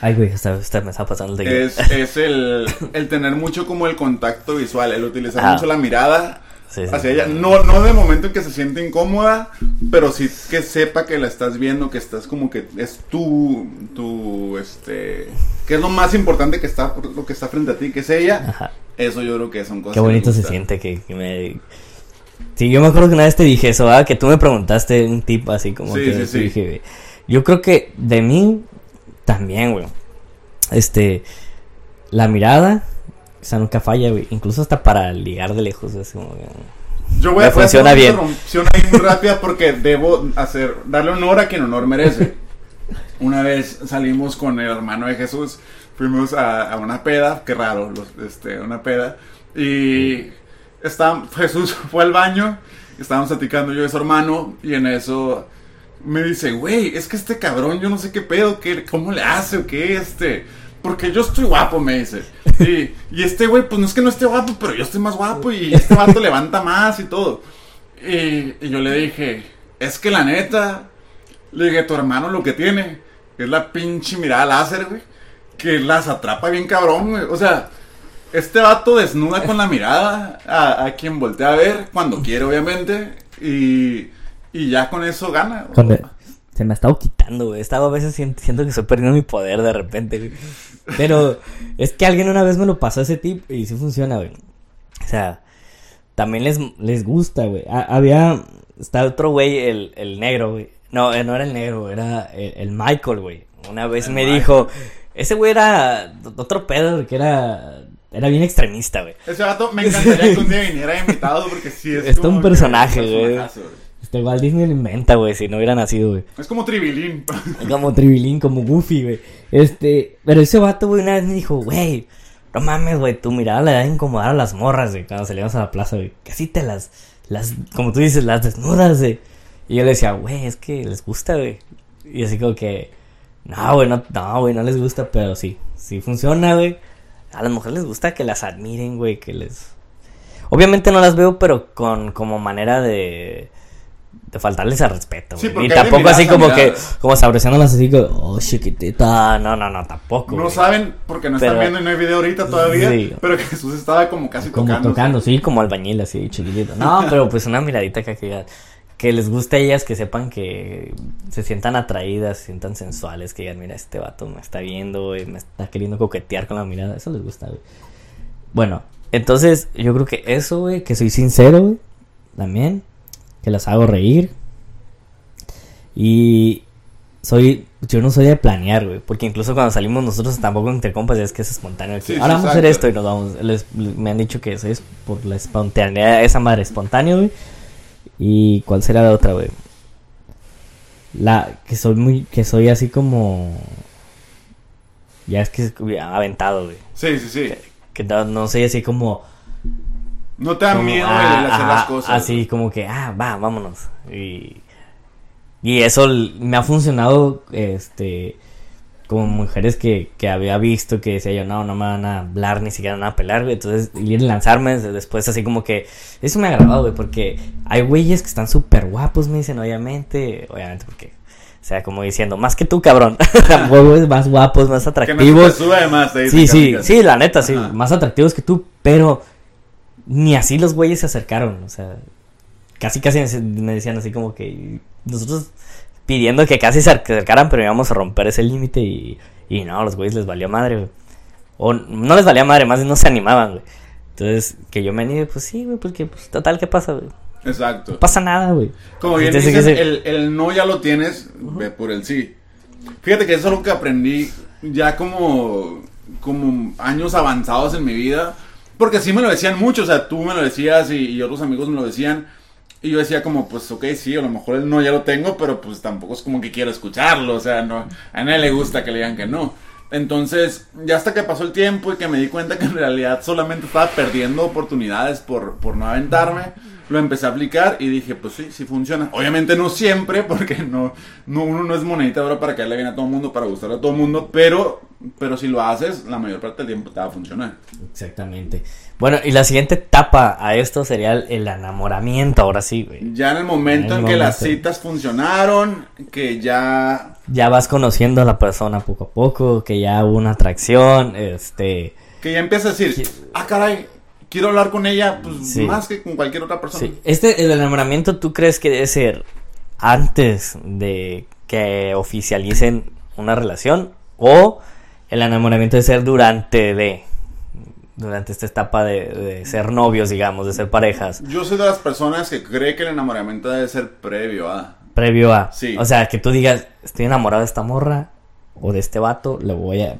Speaker 3: Ay, güey, hasta, hasta me está pasando el
Speaker 2: es, es el, el tener mucho como el contacto visual, el utilizar
Speaker 3: Ah.
Speaker 2: mucho la mirada
Speaker 3: Sí, sí,
Speaker 2: hacia
Speaker 3: sí.
Speaker 2: ella. No, no de momento en que se siente incómoda, pero sí que sepa que la estás viendo, que estás como que es tu, tu, este, que es lo más importante que está, lo que está frente a ti, que es ella.
Speaker 3: Ajá.
Speaker 2: Eso yo creo que son cosas
Speaker 3: Qué bonito se siente que, que me... Sí, yo me acuerdo que una vez te dije eso, ¿verdad? Que tú me preguntaste un tip así como
Speaker 2: Sí,
Speaker 3: que
Speaker 2: sí,
Speaker 3: dije. Yo creo que de mí también, güey. Este, la mirada, o sea, nunca falla, güey. Incluso hasta para ligar de lejos, es como que...
Speaker 2: Yo voy a hacer
Speaker 3: funciona
Speaker 2: una
Speaker 3: bien.
Speaker 2: interrupción ahí muy rápida porque debo hacer, darle honor a quien honor merece. Una vez salimos con el hermano de Jesús, fuimos a, a una peda, qué raro, los- este, una peda, y está, Jesús fue al baño, estábamos platicando yo y su hermano, y en eso me dice, güey, es que este cabrón, yo no sé qué pedo, qué, cómo le hace o qué, este, porque yo estoy guapo, me dice. Y, este güey, pues no es que no esté guapo, pero yo estoy más guapo y este vato levanta más y todo. Y, y yo le dije, es que la neta, le dije, tu hermano lo que tiene es la pinche mirada láser, güey, que las atrapa bien cabrón, güey. O sea, este vato desnuda con la mirada a, a quien voltea a ver, cuando quiere, obviamente, y, y ya con eso gana.
Speaker 3: Se me ha estado quitando, güey. Estaba a veces sien- siento que estoy perdiendo mi poder de repente, güey. Pero es que alguien una vez me lo pasó ese tip y sí funciona, güey. O sea, también les, les gusta, güey. Ha- había. Está otro güey, el, el negro, güey. No, eh, no era el negro, era el, el Michael, güey. Una vez
Speaker 2: El
Speaker 3: me
Speaker 2: Michael.
Speaker 3: dijo. Ese güey era otro pedo, porque era. Era bien extremista, güey.
Speaker 2: Ese vato me encantaría que un día viniera invitado porque sí es
Speaker 3: Es todo
Speaker 2: como
Speaker 3: un personaje, güey. Este Walt Disney lo inventa, güey, si no hubiera nacido, güey.
Speaker 2: Es como Tribilín.
Speaker 3: Como Tribilín, como Goofy, güey. Este, pero ese vato, güey, una vez me dijo, güey, no mames, güey, tu mirada le da incomodar a las morras, güey, cuando salíamos a la plaza, güey. Que así te las, las, como tú dices, las desnudas, güey. Y yo le decía, güey, es que les gusta, güey. Y así como que, no, güey, no, no, güey, no les gusta, pero sí, sí funciona, güey. A las mujeres les gusta que las admiren, güey, que les... Obviamente no las veo, pero con como manera de... De faltarles al respeto,
Speaker 2: Sí,
Speaker 3: y tampoco así como que... Como sabrosándolas así como... Oh, chiquitita. No, no, no, tampoco,
Speaker 2: No
Speaker 3: güey.
Speaker 2: saben porque no están viendo y no hay video ahorita todavía.
Speaker 3: Sí.
Speaker 2: Pero que Jesús estaba como casi
Speaker 3: Como
Speaker 2: tocando.
Speaker 3: tocando, sí, como albañil, así, chiquitito. No, pero pues una miradita que, que, que les guste a ellas, que sepan que se sientan atraídas, se sientan sensuales, que digan, mira, este vato me está viendo, me está queriendo coquetear con la mirada. Eso les gusta, güey. Bueno, entonces yo creo que eso, güey, que soy sincero, güey, también, que las hago reír. Y soy, yo no soy de planear, güey, porque incluso cuando salimos nosotros tampoco entre compas es que es espontáneo.
Speaker 2: Sí, sí,
Speaker 3: Ahora vamos a hacer esto y nos vamos. Les- me han dicho que eso es por la espontaneidad, esa madre espontánea, güey. ¿Y cuál será la otra, güey? La que soy muy, que soy así como... Ya es que es aventado, güey.
Speaker 2: Sí, sí, sí.
Speaker 3: Que no, no soy así como...
Speaker 2: No te da
Speaker 3: como,
Speaker 2: miedo
Speaker 3: ah,
Speaker 2: el hacer las cosas.
Speaker 3: Así como que, ah, va, vámonos. Y... Y eso me ha funcionado, este, como mujeres que, que había visto que decía yo, no, no me van a hablar, ni siquiera me van a pelar, güey. Entonces, ir a lanzarme después así como que, eso me ha agradado, güey, porque hay güeyes que están súper guapos, me dicen, obviamente, obviamente porque, o sea, como diciendo, más que tú, cabrón, güeyes más guapos, más atractivos.
Speaker 2: sube te
Speaker 3: Sí, sí,
Speaker 2: casi,
Speaker 3: sí, la neta, sí,
Speaker 2: Ajá.
Speaker 3: más atractivos que tú, pero ni así los güeyes se acercaron, o sea, casi casi me decían así como que nosotros pidiendo que casi se acercaran, pero íbamos a romper ese límite y, y no, a los güeyes les valió madre, güey. O no les valía madre, más no se animaban, güey. Entonces, que yo me anime, pues sí, güey, porque pues, total, ¿qué pasa, güey?
Speaker 2: Exacto.
Speaker 3: No pasa nada, güey.
Speaker 2: Como bien
Speaker 3: Entonces, se-
Speaker 2: el, el no ya lo tienes, ve por el sí. Fíjate que eso es algo que aprendí ya como, como años avanzados en mi vida. Porque sí me lo decían mucho, o sea, tú me lo decías y, y otros amigos me lo decían. Y yo decía como, pues, ok, sí, a lo mejor el no ya lo tengo, pero pues tampoco es como que quiero escucharlo, o sea, no, a nadie le gusta que le digan que no. Entonces, ya hasta que pasó el tiempo y que me di cuenta que en realidad solamente estaba perdiendo oportunidades por, por no aventarme, lo empecé a aplicar y dije, pues sí, sí funciona. Obviamente no siempre, porque no, no uno no es monedita oro para caerle bien a todo el mundo, para gustarle a todo el mundo, pero, pero si lo haces, la mayor parte del tiempo te va a funcionar.
Speaker 3: Exactamente. Bueno, y la siguiente etapa a esto sería el, el enamoramiento, ahora sí, güey.
Speaker 2: Ya en el momento
Speaker 3: En
Speaker 2: que las citas funcionaron, que ya
Speaker 3: ya vas conociendo a la persona poco a poco, que ya hubo una atracción, este,
Speaker 2: que ya empiezas a decir, ah, caray, quiero hablar con ella, pues
Speaker 3: Sí.
Speaker 2: más que con cualquier otra persona.
Speaker 3: sí, este el enamoramiento tú crees que debe ser antes de que oficialicen una relación o el enamoramiento debe ser durante de durante esta etapa de, de ser novios, digamos, de ser parejas,
Speaker 2: Yo soy de las personas que cree que el enamoramiento debe ser previo a.
Speaker 3: previo a,
Speaker 2: Sí.
Speaker 3: o sea, que tú digas, estoy enamorado de esta morra o de este vato, le voy a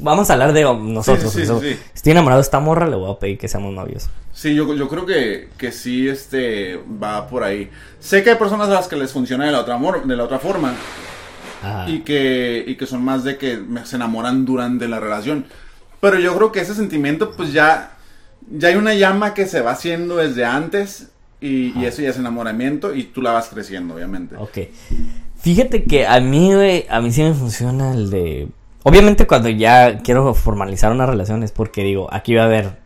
Speaker 3: Vamos a hablar de nosotros.
Speaker 2: Sí, sí, sí,
Speaker 3: eso.
Speaker 2: sí.
Speaker 3: Estoy enamorado de esta morra, le voy a pedir que seamos novios.
Speaker 2: Sí, yo, yo creo que, que sí este, va por ahí. Sé que hay personas a las que les funciona de la otra, de la otra forma
Speaker 3: Ajá.
Speaker 2: y que, y que son más de que se enamoran durante la relación. Pero yo creo que ese sentimiento, pues ya, ya hay una llama que se va haciendo desde antes y, y eso ya es enamoramiento y tú la vas creciendo, obviamente.
Speaker 3: Ok. Fíjate que a mí, güey, a mí sí me funciona el de... Obviamente cuando ya quiero formalizar una relación es porque digo, aquí va a haber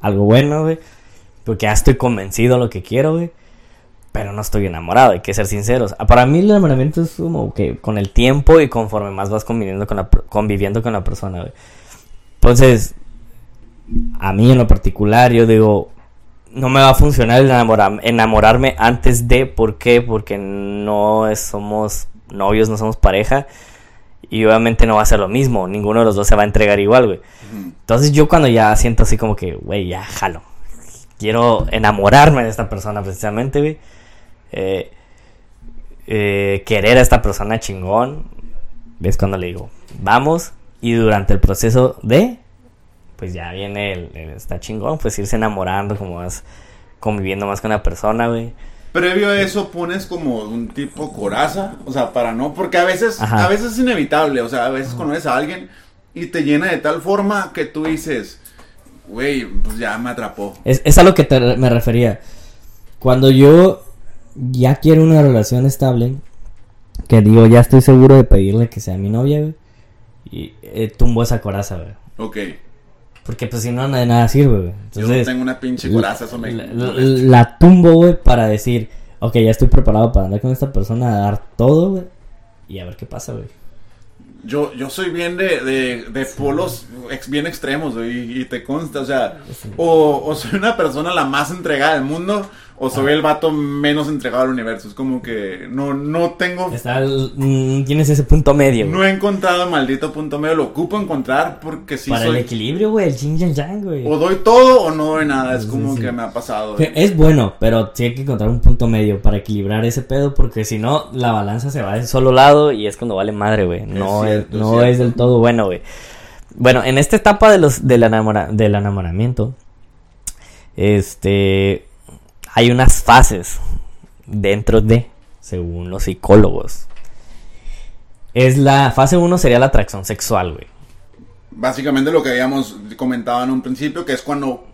Speaker 3: algo bueno, güey. Porque ya estoy convencido de lo que quiero, güey. Pero no estoy enamorado, hay que ser sinceros. Ah, Para mí el enamoramiento es como que con el tiempo y conforme más vas conviviendo con la, conviviendo con la persona, güey. Entonces, a mí en lo particular, yo digo, no me va a funcionar el enamora- enamorarme antes de, ¿por qué? Porque no es- somos novios, no somos pareja. Y obviamente no va a ser lo mismo, ninguno de los dos se va a entregar igual, güey. Entonces yo cuando ya siento así como que, güey, ya jalo. Quiero enamorarme de esta persona precisamente, güey. Eh, eh, querer a esta persona chingón. Es cuando le digo, vamos. Y durante el proceso de, pues ya viene el, el- está chingón, pues irse enamorando, como más, conviviendo más con la persona, güey.
Speaker 2: Previo a eso pones como un tipo coraza, o sea, para no, porque a veces,
Speaker 3: Ajá.
Speaker 2: a veces es inevitable, o sea, a veces conoces a alguien y te llena de tal forma que tú dices, güey, pues ya me atrapó.
Speaker 3: Es, es a lo que te- me refería. Cuando yo ya quiero una relación estable, que digo, ya estoy seguro de pedirle que sea mi novia, güey. Y eh, tumbo esa coraza, güey.
Speaker 2: Ok,
Speaker 3: Porque pues si no, de nada sirve, güey.
Speaker 2: yo
Speaker 3: Entonces,
Speaker 2: tengo una pinche coraza, eso me...
Speaker 3: la, la- la tumbo, güey, para decir, ok, ya estoy preparado para andar con esta persona, a dar todo, güey. Y a ver qué pasa, güey.
Speaker 2: Yo, yo soy bien de, de, de polos ex- bien extremos, güey, y, y te consta, o sea, o, o soy una persona la más entregada del mundo, o soy el vato menos entregado al universo. Es como que no, no tengo
Speaker 3: Está, el- mm, tienes ese punto medio, güey.
Speaker 2: No he encontrado el maldito punto medio, lo ocupo encontrar porque sí
Speaker 3: para el equilibrio, güey, el yin y el yang, güey.
Speaker 2: O doy todo o no doy nada, es
Speaker 3: Sí,
Speaker 2: como
Speaker 3: sí.
Speaker 2: que me ha pasado.
Speaker 3: Que Es bueno, pero sí hay que encontrar un punto medio para equilibrar ese pedo, porque si no, la balanza se va de un solo lado y es cuando vale madre, güey. No, es,
Speaker 2: cierto, es
Speaker 3: no
Speaker 2: cierto.
Speaker 3: es del todo bueno, güey. Bueno, en esta etapa de los, del, enamora- del enamoramiento, este, hay unas fases dentro de, según los psicólogos. Es la fase 1 sería la atracción sexual, güey.
Speaker 2: Básicamente lo que habíamos comentado en un principio, que es cuando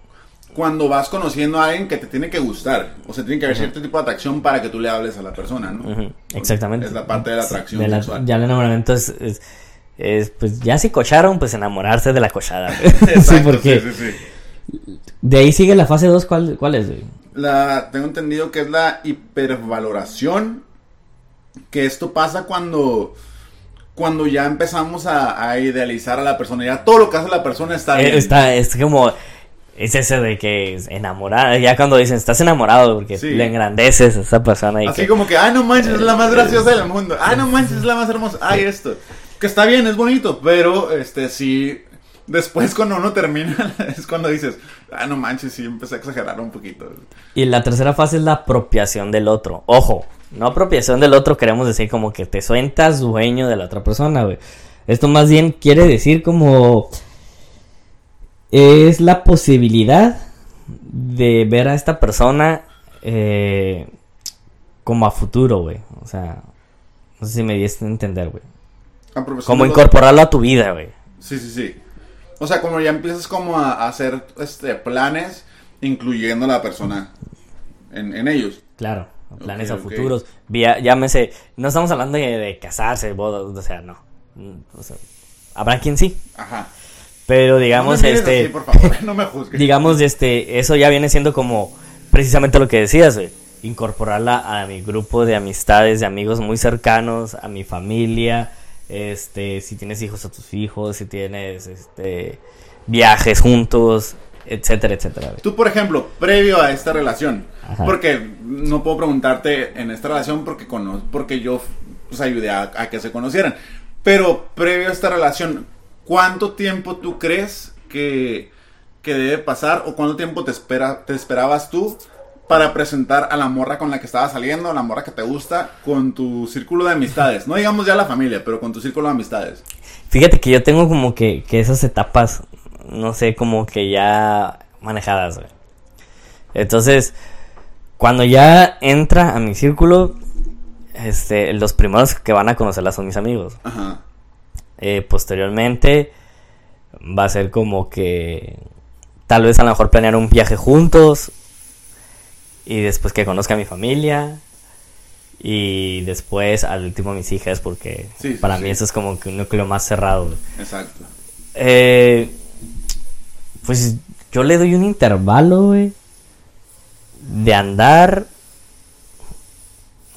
Speaker 2: cuando vas conociendo a alguien que te tiene que gustar. O sea, tiene que haber cierto tipo de atracción para que tú le hables a la persona, ¿no?
Speaker 3: Exactamente.
Speaker 2: Es la parte de la atracción
Speaker 3: De la-
Speaker 2: sexual.
Speaker 3: ya el enamoramiento es, es- es, pues ya si cocharon, pues enamorarse de la cochada.
Speaker 2: Exacto,
Speaker 3: sí, porque
Speaker 2: sí, sí, sí.
Speaker 3: De ahí sigue la fase 2, ¿cuál, cuál es? güey?
Speaker 2: La, tengo entendido que es la hipervaloración. Que esto pasa cuando, cuando ya empezamos a, a idealizar a la persona. Ya todo lo que hace la persona está
Speaker 3: Eh,
Speaker 2: bien.
Speaker 3: Está, es como, es ese de que es enamorado, ya cuando dicen estás enamorado porque
Speaker 2: Sí.
Speaker 3: le engrandeces a esa persona y
Speaker 2: Así
Speaker 3: que-
Speaker 2: como que, ay, no manches, es la más graciosa del mundo. Ay, no manches, es la más hermosa. Ay, esto. Que está bien, es bonito, pero este sí. Después, cuando uno termina, es cuando dices, ah, no manches, sí, empecé a exagerar un poquito.
Speaker 3: Y la tercera fase es la apropiación del otro. Ojo, no apropiación del otro queremos decir como que te sueltas dueño de la otra persona, güey. Esto más bien quiere decir como es la posibilidad de ver a esta persona eh, como a futuro, güey. O sea, no sé si me diste a entender, güey. Como incorporarlo a tu vida, güey.
Speaker 2: Sí, sí, sí. O sea, como ya empiezas como a, a hacer este planes, incluyendo a la persona en, en ellos.
Speaker 3: Claro, planes a
Speaker 2: ok.
Speaker 3: futuros. Vía, llámese, no estamos hablando de, de casarse, bodas, o sea, no. Mm, o sea, habrá quien sí,
Speaker 2: Ajá.
Speaker 3: pero digamos,
Speaker 2: no
Speaker 3: este,
Speaker 2: así, por favor, no me juzgues.
Speaker 3: digamos, este, eso ya viene siendo como precisamente lo que decías, güey. Incorporarla a mi grupo de amistades, de amigos muy cercanos, a mi familia, este, si tienes hijos a tus hijos, si tienes, este, viajes juntos, etcétera, etcétera.
Speaker 2: Tú, por ejemplo, previo a esta relación,
Speaker 3: Ajá.
Speaker 2: porque no puedo preguntarte en esta relación porque, cono porque yo pues, ayudé a, a que se conocieran, pero previo a esta relación, ¿cuánto tiempo tú crees que, que debe pasar o cuánto tiempo te, espera, te esperabas tú para presentar a la morra con la que estabas saliendo, a la morra que te gusta, con tu círculo de amistades? No digamos ya la familia, pero con tu círculo de amistades.
Speaker 3: Fíjate que yo tengo como que, que esas etapas, no sé, como que ya manejadas, güey. Entonces, cuando ya entra a mi círculo, este, los primeros que van a conocerla son mis amigos.
Speaker 2: Ajá.
Speaker 3: Eh, posteriormente, va a ser como que tal vez a lo mejor planear un viaje juntos y después que conozca a mi familia y después al último a mis hijas porque
Speaker 2: Sí,
Speaker 3: para
Speaker 2: sí.
Speaker 3: mí eso es como que un núcleo más cerrado.
Speaker 2: Exacto.
Speaker 3: Eh, pues yo le doy un intervalo, güey, de andar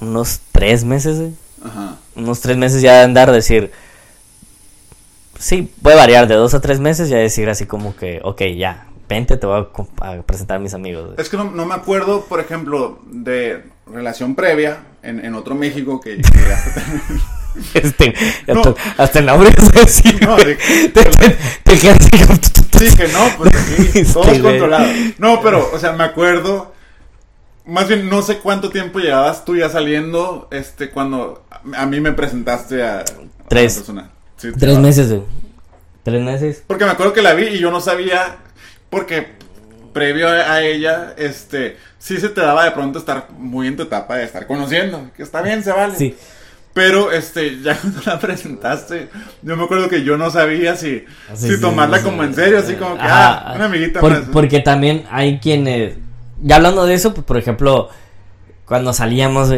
Speaker 3: unos tres meses, güey.
Speaker 2: Ajá.
Speaker 3: Unos tres meses ya de andar, decir, sí, puede variar de dos a tres meses, ya decir así como que, ok, ya, vente, te voy a, presentar a mis amigos. güey.
Speaker 2: Es que no, no me acuerdo, por ejemplo, de relación previa en, en otro México que, que hasta-
Speaker 3: Este,
Speaker 2: No.
Speaker 3: hasta, hasta el nombre es decir,
Speaker 2: No, de-
Speaker 3: te, te- te quedas así
Speaker 2: Sí, que no, pues aquí todo
Speaker 3: Este,
Speaker 2: es controlado. No, pero, o sea, me acuerdo. Más bien, no sé cuánto tiempo llevabas tú ya saliendo, este, cuando a mí me presentaste a, a
Speaker 3: Tres.
Speaker 2: una persona. Sí,
Speaker 3: Tres meses, güey. Tres meses.
Speaker 2: Porque me acuerdo que la vi y yo no sabía, porque previo a, ella, este, sí se te daba de pronto estar muy en tu etapa de estar conociendo, que está bien, se vale.
Speaker 3: Sí.
Speaker 2: Pero, este, ya cuando la presentaste, yo me acuerdo que yo no sabía si,
Speaker 3: sí,
Speaker 2: tomarla
Speaker 3: sí.
Speaker 2: como en serio, así como que,
Speaker 3: Ajá.
Speaker 2: ah, una amiguita
Speaker 3: Por-
Speaker 2: más.
Speaker 3: Porque también hay quienes. Ya hablando de eso, pues, por ejemplo, cuando salíamos,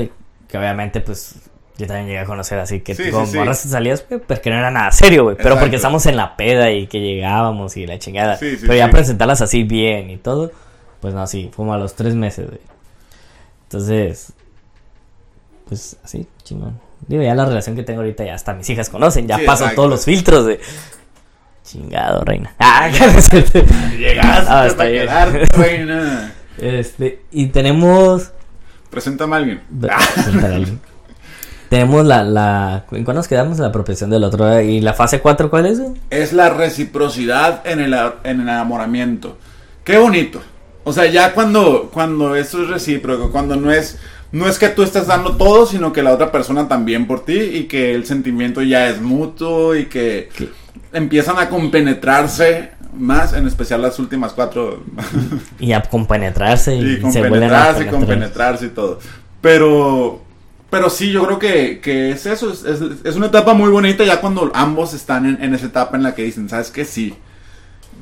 Speaker 3: que obviamente, pues. Yo también llegué a conocer así que
Speaker 2: Sí,
Speaker 3: con
Speaker 2: sí.
Speaker 3: morras salías, güey, pues que no era nada serio, güey. Pero
Speaker 2: Exacto.
Speaker 3: porque estamos en la peda y que llegábamos y la chingada. Pero ya presentarlas así bien y todo, pues no, sí, como a los tres meses, güey. Entonces, pues así, chingón. Digo, ya la relación que tengo ahorita ya hasta mis hijas conocen, ya
Speaker 2: exacto.
Speaker 3: todos los filtros de. Chingado, reina. Ah,
Speaker 2: Llegaste
Speaker 3: Ah,
Speaker 2: quedarte, reina.
Speaker 3: Este, y tenemos.
Speaker 2: Preséntame a alguien.
Speaker 3: Presentar a alguien. Tenemos la, la. ¿En cuál nos quedamos? La apropiación del otro. ¿Y la fase 4 cuál es?
Speaker 2: Es la reciprocidad en el, en el enamoramiento. Qué bonito. O sea, ya cuando, cuando esto es recíproco, cuando no es, no es que tú estás dando todo, sino que la otra persona también por ti y que el sentimiento ya es mutuo y que
Speaker 3: ¿Qué?
Speaker 2: empiezan a compenetrarse más, en especial las últimas cuatro.
Speaker 3: Y a compenetrarse y,
Speaker 2: y
Speaker 3: se vuelven a
Speaker 2: compenetrarse,
Speaker 3: penetrar.
Speaker 2: compenetrarse y todo. Pero, pero sí, yo creo que, que es eso, es, es- una etapa muy bonita ya cuando ambos están en, en esa etapa en la que dicen, ¿sabes qué? Sí,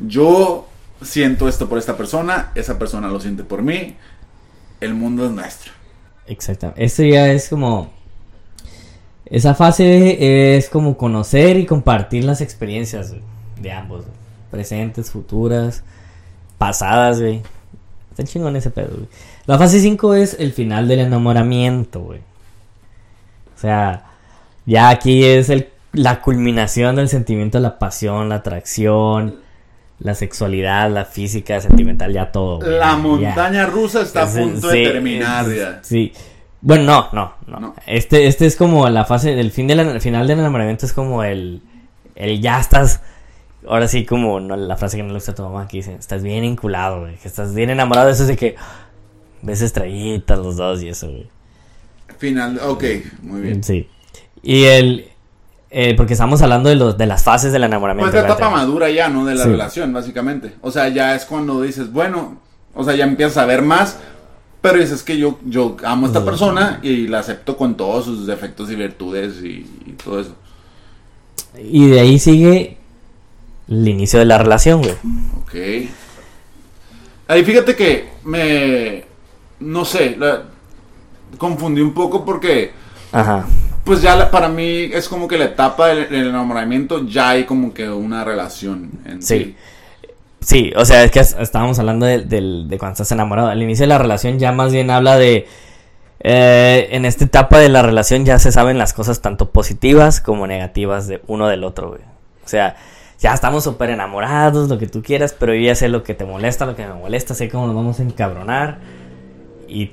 Speaker 2: yo siento esto por esta persona, esa persona lo siente por mí, el mundo es nuestro.
Speaker 3: Exacto. Esto ya es como. Esa fase es como conocer y compartir las experiencias de ambos, presentes, futuras, pasadas, güey. Está chingón ese pedo, güey. La fase 5 es el final del enamoramiento, güey. O sea, ya aquí es el, la culminación del sentimiento, la pasión, la atracción, la sexualidad, la física, sentimental, ya todo. güey.
Speaker 2: La
Speaker 3: Ya.
Speaker 2: montaña rusa está a punto
Speaker 3: sí,
Speaker 2: de terminar
Speaker 3: es-
Speaker 2: ya.
Speaker 3: Sí. Bueno, no, no, no.
Speaker 2: No.
Speaker 3: Este, este es como la fase, el fin del el final del enamoramiento es como el, el ya estás, ahora sí como no, la frase que no le gusta a tu mamá que dice, estás bien vinculado, güey, que estás bien enamorado, eso es de que ves estrellitas los dos y eso, güey.
Speaker 2: Final, ok, muy bien.
Speaker 3: Sí. Y el, eh, porque estamos hablando de los, de las fases del enamoramiento.
Speaker 2: Pues la etapa madura ya, ¿no? De la
Speaker 3: Sí.
Speaker 2: relación, básicamente. O sea, ya es cuando dices, bueno, o sea, ya empiezas a ver más, pero dices que yo, yo amo a esta
Speaker 3: Sí.
Speaker 2: persona y la acepto con todos sus defectos y virtudes y, y todo eso.
Speaker 3: Y de ahí sigue el inicio de la relación, güey.
Speaker 2: Ok. Ahí fíjate que me... No sé, la- confundí un poco porque...
Speaker 3: Ajá.
Speaker 2: Pues ya la- para mí es como que la etapa del, del enamoramiento ya hay como que una relación en
Speaker 3: Sí.
Speaker 2: sí.
Speaker 3: Sí, o sea, es que es- estábamos hablando de, del- de cuando estás enamorado. Al inicio de la relación ya más bien habla de... eh, en esta etapa de la relación ya se saben las cosas tanto positivas como negativas de uno del otro, güey. O sea, ya estamos súper enamorados, lo que tú quieras, pero yo ya sé lo que te molesta, lo que me molesta, sé cómo nos vamos a encabronar. Y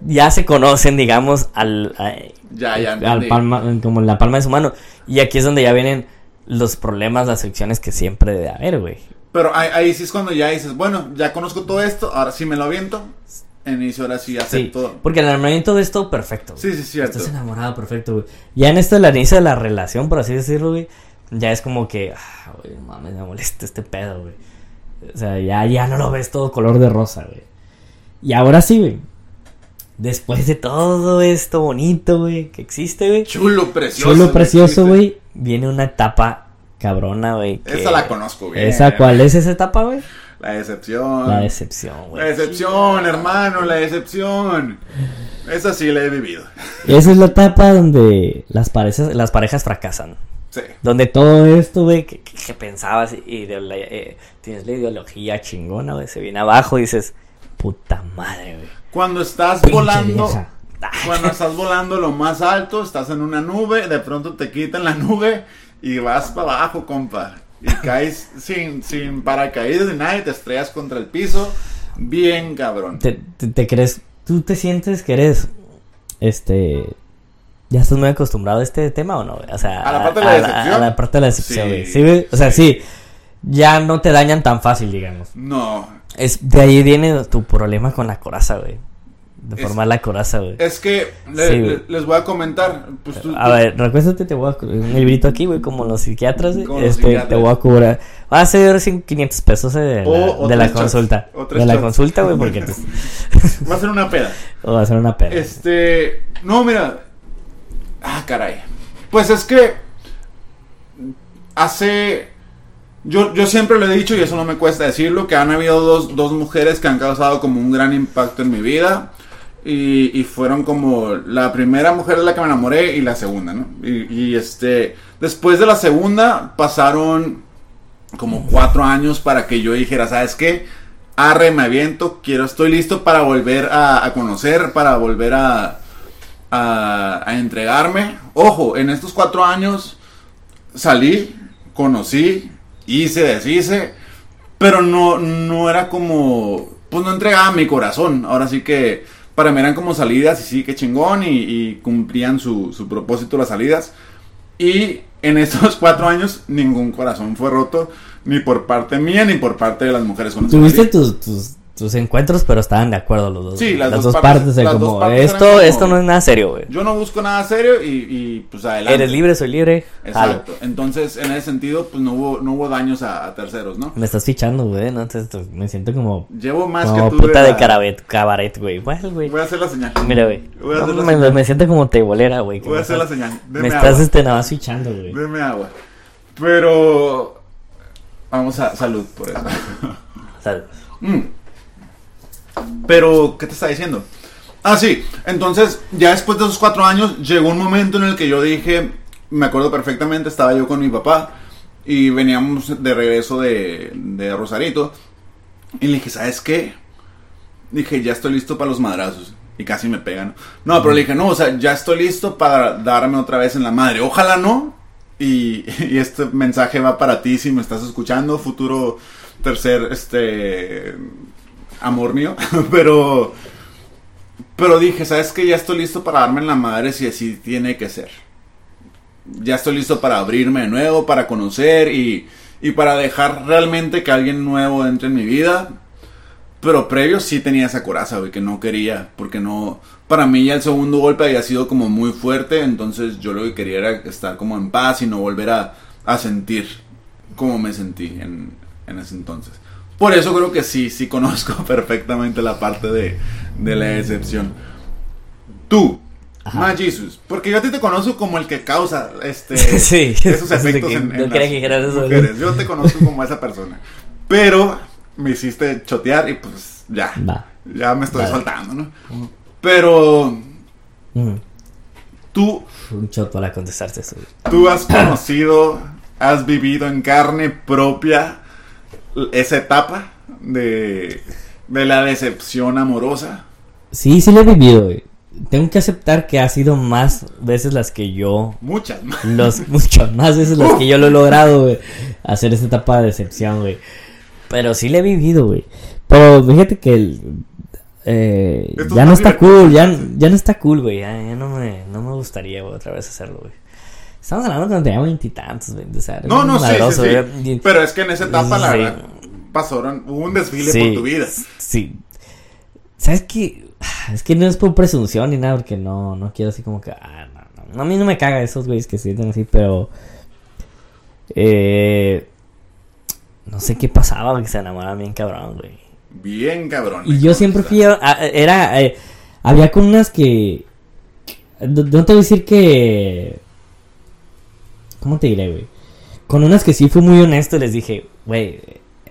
Speaker 3: ya se conocen, digamos, al, a-
Speaker 2: Ya, ya
Speaker 3: al palma, como la palma de su mano. Y aquí es donde ya vienen los problemas, las fricciones que siempre debe haber, güey.
Speaker 2: Pero ahí, ahí sí es cuando ya dices, bueno, ya conozco todo esto, ahora sí me lo aviento. Inicio, ahora sí
Speaker 3: Sí,
Speaker 2: acepto.
Speaker 3: porque el enamoramiento es todo perfecto. güey.
Speaker 2: Sí, sí, cierto.
Speaker 3: Estás enamorado, perfecto, güey. Ya en esto, el inicio de la relación, por así decirlo, güey, ya es como que, ah, güey, mames, me molesta este pedo, güey. O sea, ya, ya no lo ves todo color de rosa, güey. Y ahora sí, güey. Después de todo esto bonito, güey, que existe, güey.
Speaker 2: Chulo, precioso.
Speaker 3: Chulo, precioso, güey. Viene una etapa cabrona, güey.
Speaker 2: Esa la conozco, güey.
Speaker 3: ¿Esa cuál es esa etapa, güey?
Speaker 2: La decepción.
Speaker 3: La decepción, güey.
Speaker 2: La decepción, hermano, la decepción. Esa sí la he vivido.
Speaker 3: Esa es la etapa donde las parejas, las parejas fracasan.
Speaker 2: Sí.
Speaker 3: Donde todo esto, güey, que, que- que pensabas y de la- eh, tienes la ideología chingona, güey, se viene abajo y dices, puta madre, güey.
Speaker 2: Cuando estás
Speaker 3: Pinche
Speaker 2: volando,
Speaker 3: vieja.
Speaker 2: cuando estás volando lo más alto, estás en una nube, de pronto te quitan la nube y vas para abajo, compa. Y caes sin, sin paracaídas ni nada y te estrellas contra el piso. Bien cabrón.
Speaker 3: ¿Te, te, te crees, tú te sientes que eres, este, ya estás muy acostumbrado a este tema o no? O sea,
Speaker 2: ¿A la parte de la
Speaker 3: a
Speaker 2: decepción?
Speaker 3: a la parte de la decepción,
Speaker 2: Sí.
Speaker 3: güey. Sí, güey. O sea, sí, ya no te dañan tan fácil, digamos.
Speaker 2: No,
Speaker 3: Es, de ahí viene tu problema con la coraza, güey. De
Speaker 2: Es-
Speaker 3: formar la coraza, güey.
Speaker 2: es que le-
Speaker 3: Sí,
Speaker 2: le-
Speaker 3: güey.
Speaker 2: les voy a comentar. Pues tú,
Speaker 3: A ver, recuéstate, te voy a un librito aquí, güey, como los psiquiatras.
Speaker 2: Como los
Speaker 3: Este,
Speaker 2: psiquiatras.
Speaker 3: te voy a cobrar. Va a ser 500 pesos eh, de la,
Speaker 2: O-
Speaker 3: de la consulta. De la consulta, güey, porque te,
Speaker 2: va a ser una peda.
Speaker 3: o va a ser una pena.
Speaker 2: Este, no, mira. Ah, caray. Pues es que hace yo, yo siempre lo he dicho y eso no me cuesta decirlo, que han habido dos, dos mujeres que han causado como un gran impacto en mi vida. Y, y fueron como la primera mujer de la que me enamoré y la segunda, ¿no? Y, y, este, después de la segunda pasaron como cuatro años para que yo dijera, ¿sabes qué? Arre, me aviento, quiero, estoy listo para volver a, a conocer, para volver a, a, a entregarme. Ojo, en estos cuatro años salí, conocí, hice, deshice, pero no, no era como, pues no entregaba mi corazón. Ahora sí que para mí eran como salidas y sí, que chingón y, y cumplían su, su propósito las salidas. Y en estos cuatro años ningún corazón fue roto, ni por parte mía ni por parte de las mujeres con las
Speaker 3: Tuviste tus, tus encuentros, pero estaban de acuerdo los dos.
Speaker 2: Sí, las
Speaker 3: dos,
Speaker 2: dos
Speaker 3: partes.
Speaker 2: las dos partes
Speaker 3: esto,
Speaker 2: como-
Speaker 3: esto no es nada serio, güey.
Speaker 2: Yo no busco nada serio y, y, pues adelante.
Speaker 3: Eres libre, soy libre. jalo.
Speaker 2: Exacto. Entonces, en ese sentido, pues no hubo, no hubo daños a, a terceros, ¿no?
Speaker 3: Me estás fichando, güey, ¿no? Entonces, me siento como,
Speaker 2: Llevo más
Speaker 3: como
Speaker 2: que tú.
Speaker 3: puta de
Speaker 2: la-
Speaker 3: cabaret, cabaret, güey. Bueno, güey.
Speaker 2: Voy a hacer la señal.
Speaker 3: Mira, güey.
Speaker 2: Voy a hacer
Speaker 3: No,
Speaker 2: la
Speaker 3: me,
Speaker 2: señal.
Speaker 3: me siento como tebolera, güey.
Speaker 2: Voy a
Speaker 3: me
Speaker 2: hacer la
Speaker 3: estás-
Speaker 2: señal.
Speaker 3: Me
Speaker 2: Deme
Speaker 3: estás
Speaker 2: agua.
Speaker 3: este, nada más fichando, güey.
Speaker 2: Deme agua. Pero. Vamos a. Salud por eso.
Speaker 3: Salud.
Speaker 2: Mm. Pero, ¿qué te está diciendo? Ah, sí. Entonces, ya después de esos cuatro años, llegó un momento en el que yo dije, me acuerdo perfectamente, estaba yo con mi papá y veníamos de regreso de, de Rosarito. Y le dije, ¿sabes qué? Dije, ya estoy listo para los madrazos. Y casi me pegan. No, pero le dije, no, o sea, ya estoy listo para darme otra vez en la madre. Ojalá no. Y, y este mensaje va para ti si me estás escuchando, futuro tercer, este, amor mío. pero, pero dije, ¿sabes qué? Ya estoy listo para darme en la madre si así tiene que ser. Ya estoy listo para abrirme de nuevo, para conocer y, y para dejar realmente que alguien nuevo entre en mi vida. Pero previo sí tenía esa coraza, güey, que no quería, porque no... Para mí ya el segundo golpe había sido como muy fuerte, entonces yo lo que quería era estar como en paz y no volver a, a sentir como me sentí en, en ese entonces. Por eso creo que sí, sí conozco perfectamente la parte de, de la decepción. Tú. Ma Jesus, porque yo a ti te conozco como el que causa este,
Speaker 3: Sí,
Speaker 2: esos efectos
Speaker 3: que
Speaker 2: en,
Speaker 3: no
Speaker 2: en
Speaker 3: quería
Speaker 2: las
Speaker 3: que
Speaker 2: mujeres. Yo te conozco como esa persona. Pero me hiciste chotear y pues ya. Ya me estoy
Speaker 3: Vale.
Speaker 2: soltando, ¿no? Pero
Speaker 3: Mm.
Speaker 2: tú,
Speaker 3: Un shot para contestarte eso.
Speaker 2: tú has conocido, has vivido en carne propia esa etapa de, de la decepción amorosa.
Speaker 3: Sí, sí lo he vivido, güey. Tengo que aceptar que ha sido más veces las que yo
Speaker 2: Muchas más.
Speaker 3: los muchas más veces las que yo lo he logrado, güey, hacer esta etapa de decepción, güey. Pero sí le he vivido, güey. Pero fíjate que el, eh,
Speaker 2: Esto
Speaker 3: ya
Speaker 2: es
Speaker 3: no está cool, ya, ya no está cool, güey. Ya, ya no me, no me gustaría otra vez hacerlo, güey. Estamos hablando cuando tenía veintitantos, güey. O sea,
Speaker 2: No, no, sí, sí, sí. Pero es que en esa etapa, la verdad, pasaron, hubo un desfile por tu vida.
Speaker 3: Sí. ¿Sabes qué? Es que no es por presunción ni nada, porque no, no quiero así como que. Ah, no, no. A mí no me caga esos güeyes que se sienten así, pero. Eh. No sé qué pasaba, güey, que se enamoraban bien cabrón, güey.
Speaker 2: Bien cabrón.
Speaker 3: Y yo siempre fui. a- a- era. eh, había con unas que. No no te voy a decir que. ¿Cómo te diré, güey? Con unas que sí fui muy honesto y les dije, güey,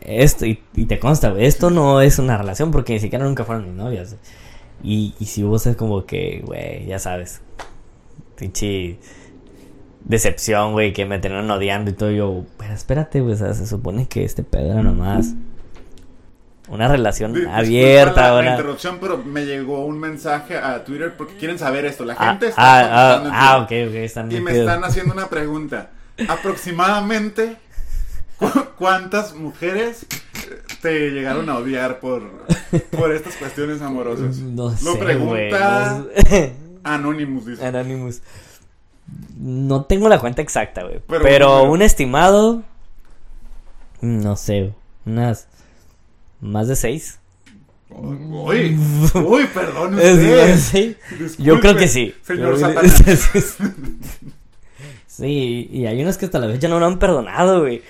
Speaker 3: esto, y, y te consta, güey, esto no es una relación porque ni siquiera nunca fueron mis novias. Y, si vos es como que, güey, ya sabes, pinche decepción, güey, que me tenían odiando y todo. Yo, pero espérate, güey, o sea, se supone que este pedo nomás una relación
Speaker 2: disculpa
Speaker 3: abierta,
Speaker 2: la, la
Speaker 3: una-
Speaker 2: interrupción, pero me llegó un mensaje a Twitter porque quieren saber esto. La
Speaker 3: Ah,
Speaker 2: gente está
Speaker 3: ah, ah, ah, ok, ok, están
Speaker 2: Y me están haciendo una pregunta. Aproximadamente, ¿cu- ¿cuántas mujeres eh, te llegaron a odiar por, por estas cuestiones amorosas?
Speaker 3: No
Speaker 2: Lo
Speaker 3: sé,
Speaker 2: pregunta
Speaker 3: no.
Speaker 2: Anonymous, dice.
Speaker 3: Anonymous. No tengo la cuenta exacta, güey.
Speaker 2: Pero
Speaker 3: Pero,
Speaker 2: un
Speaker 3: estimado. No sé, unas. Más de seis.
Speaker 2: Uy, uy, perdón usted.
Speaker 3: sí.
Speaker 2: Disculpe,
Speaker 3: Yo creo que sí.
Speaker 2: Señor Satanás.
Speaker 3: sí, y hay unos que hasta la fecha no lo han perdonado, güey.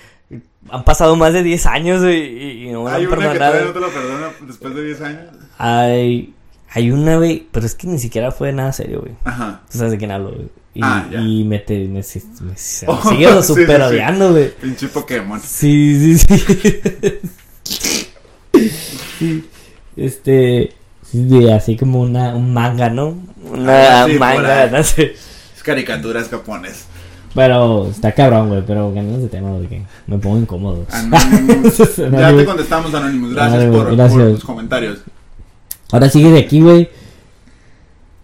Speaker 3: Han pasado más de 10 años, güey, y, no me lo
Speaker 2: Hay
Speaker 3: han
Speaker 2: una que todavía
Speaker 3: perdonado.
Speaker 2: no te lo perdona después de 10 años.
Speaker 3: Hay, hay una, güey, pero es que ni siquiera fue nada serio, güey.
Speaker 2: Ajá.
Speaker 3: Tú sabes de quién hablo, güey. Y,
Speaker 2: Ah, ya.
Speaker 3: y me, te, me, me- se-
Speaker 2: Oh,
Speaker 3: sigue lo
Speaker 2: sí, sí,
Speaker 3: super
Speaker 2: sí.
Speaker 3: odiando, güey.
Speaker 2: Pinche Pokémon.
Speaker 3: Sí, sí, sí. Sí, Este, sí, así como una, un manga, ¿no? Una
Speaker 2: Ah, sí,
Speaker 3: manga, no sé.
Speaker 2: Es caricaturas japones.
Speaker 3: Pero está cabrón, güey, pero cambiamos de tema porque me pongo incómodo.
Speaker 2: Anonymous. ya te contestamos, Anonymous. Gracias por,
Speaker 3: gracias.
Speaker 2: por tus comentarios.
Speaker 3: Ahora sigue de aquí, güey.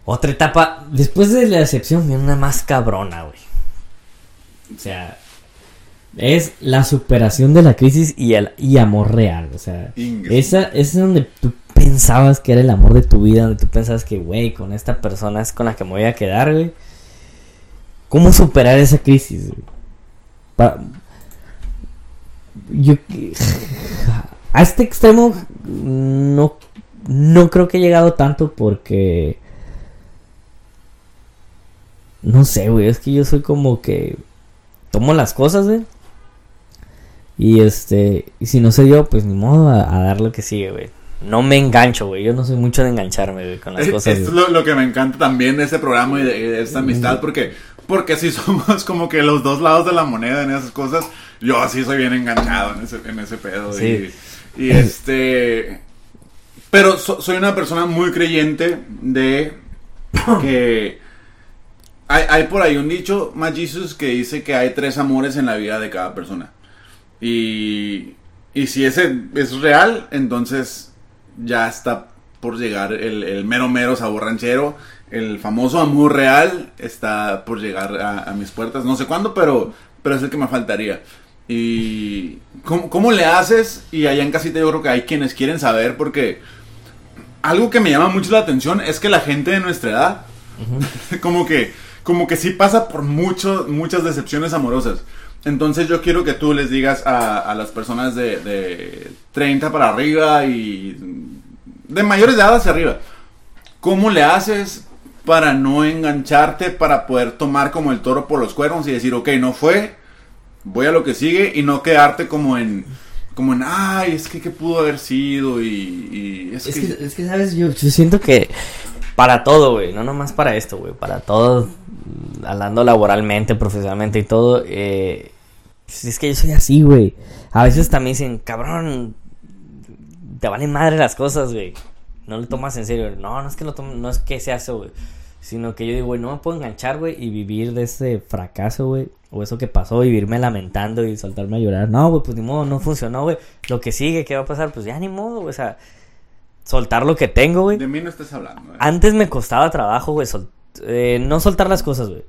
Speaker 3: Otra etapa. Después de la decepción viene una más cabrona, güey. O sea, es la superación de la crisis y el y amor real. O sea, esa, esa es donde tú pensabas que era el amor de tu vida, donde tú pensabas que, güey, con esta persona es con la que me voy a quedar, güey. ¿Cómo superar esa crisis? güey? Pa- Yo a este extremo no no creo que he llegado tanto porque no sé, güey, es que yo soy como que tomo las cosas, güey. Y este, y si no sé yo, pues ni modo a, a dar lo que sigue, güey. No me engancho, güey. Yo no soy mucho de engancharme, güey, con las cosas.
Speaker 2: Esto es lo, lo que me encanta también de este programa y de, esta amistad, porque Porque si somos como que los dos lados de la moneda en esas cosas, yo sí soy bien enganchado en ese, en ese pedo.
Speaker 3: Sí.
Speaker 2: Y, y este... Pero so- soy una persona muy creyente de que... Hay, hay por ahí un dicho, más Jesus, que dice que hay tres amores en la vida de cada persona. Y, y si ese es real, entonces ya está por llegar el, el mero mero sabor ranchero. El famoso amor real está por llegar a, a mis puertas. No sé cuándo, pero, pero es el que me faltaría. Y ¿cómo, cómo le haces? Y allá en casita yo creo que hay quienes quieren saber porque algo que me llama mucho la atención es que la gente de nuestra edad como que como que sí pasa por mucho, muchas decepciones amorosas. Entonces yo quiero que tú les digas a, a las personas de, de 30 para arriba y de mayores de edad hacia arriba, ¿cómo le haces para no engancharte, para poder tomar como el toro por los cuernos y decir, ok, no fue, voy a lo que sigue y no quedarte como en, como en, ay, es que qué pudo haber sido y, y es,
Speaker 3: Es
Speaker 2: que...
Speaker 3: que, es que, ¿sabes? Yo, yo siento que para todo, güey, no nomás para esto, güey, para todo, hablando laboralmente, profesionalmente y todo, eh, pues es que yo soy así, güey. A veces también dicen, cabrón, te valen madre las cosas, güey. No lo tomas en serio. No, no es que lo tomo, no es que sea eso, güey. Sino que yo digo, güey, no me puedo enganchar, güey, y vivir de ese fracaso, güey. O eso que pasó, vivirme lamentando y soltarme a llorar. No, güey, pues ni modo, no funcionó, güey. Lo que sigue, ¿qué va a pasar? Pues ya ni modo, güey. O sea, soltar lo que tengo, güey.
Speaker 2: De mí no estés hablando. eh.
Speaker 3: Antes me costaba trabajo, güey, sol- eh, no soltar las cosas, güey.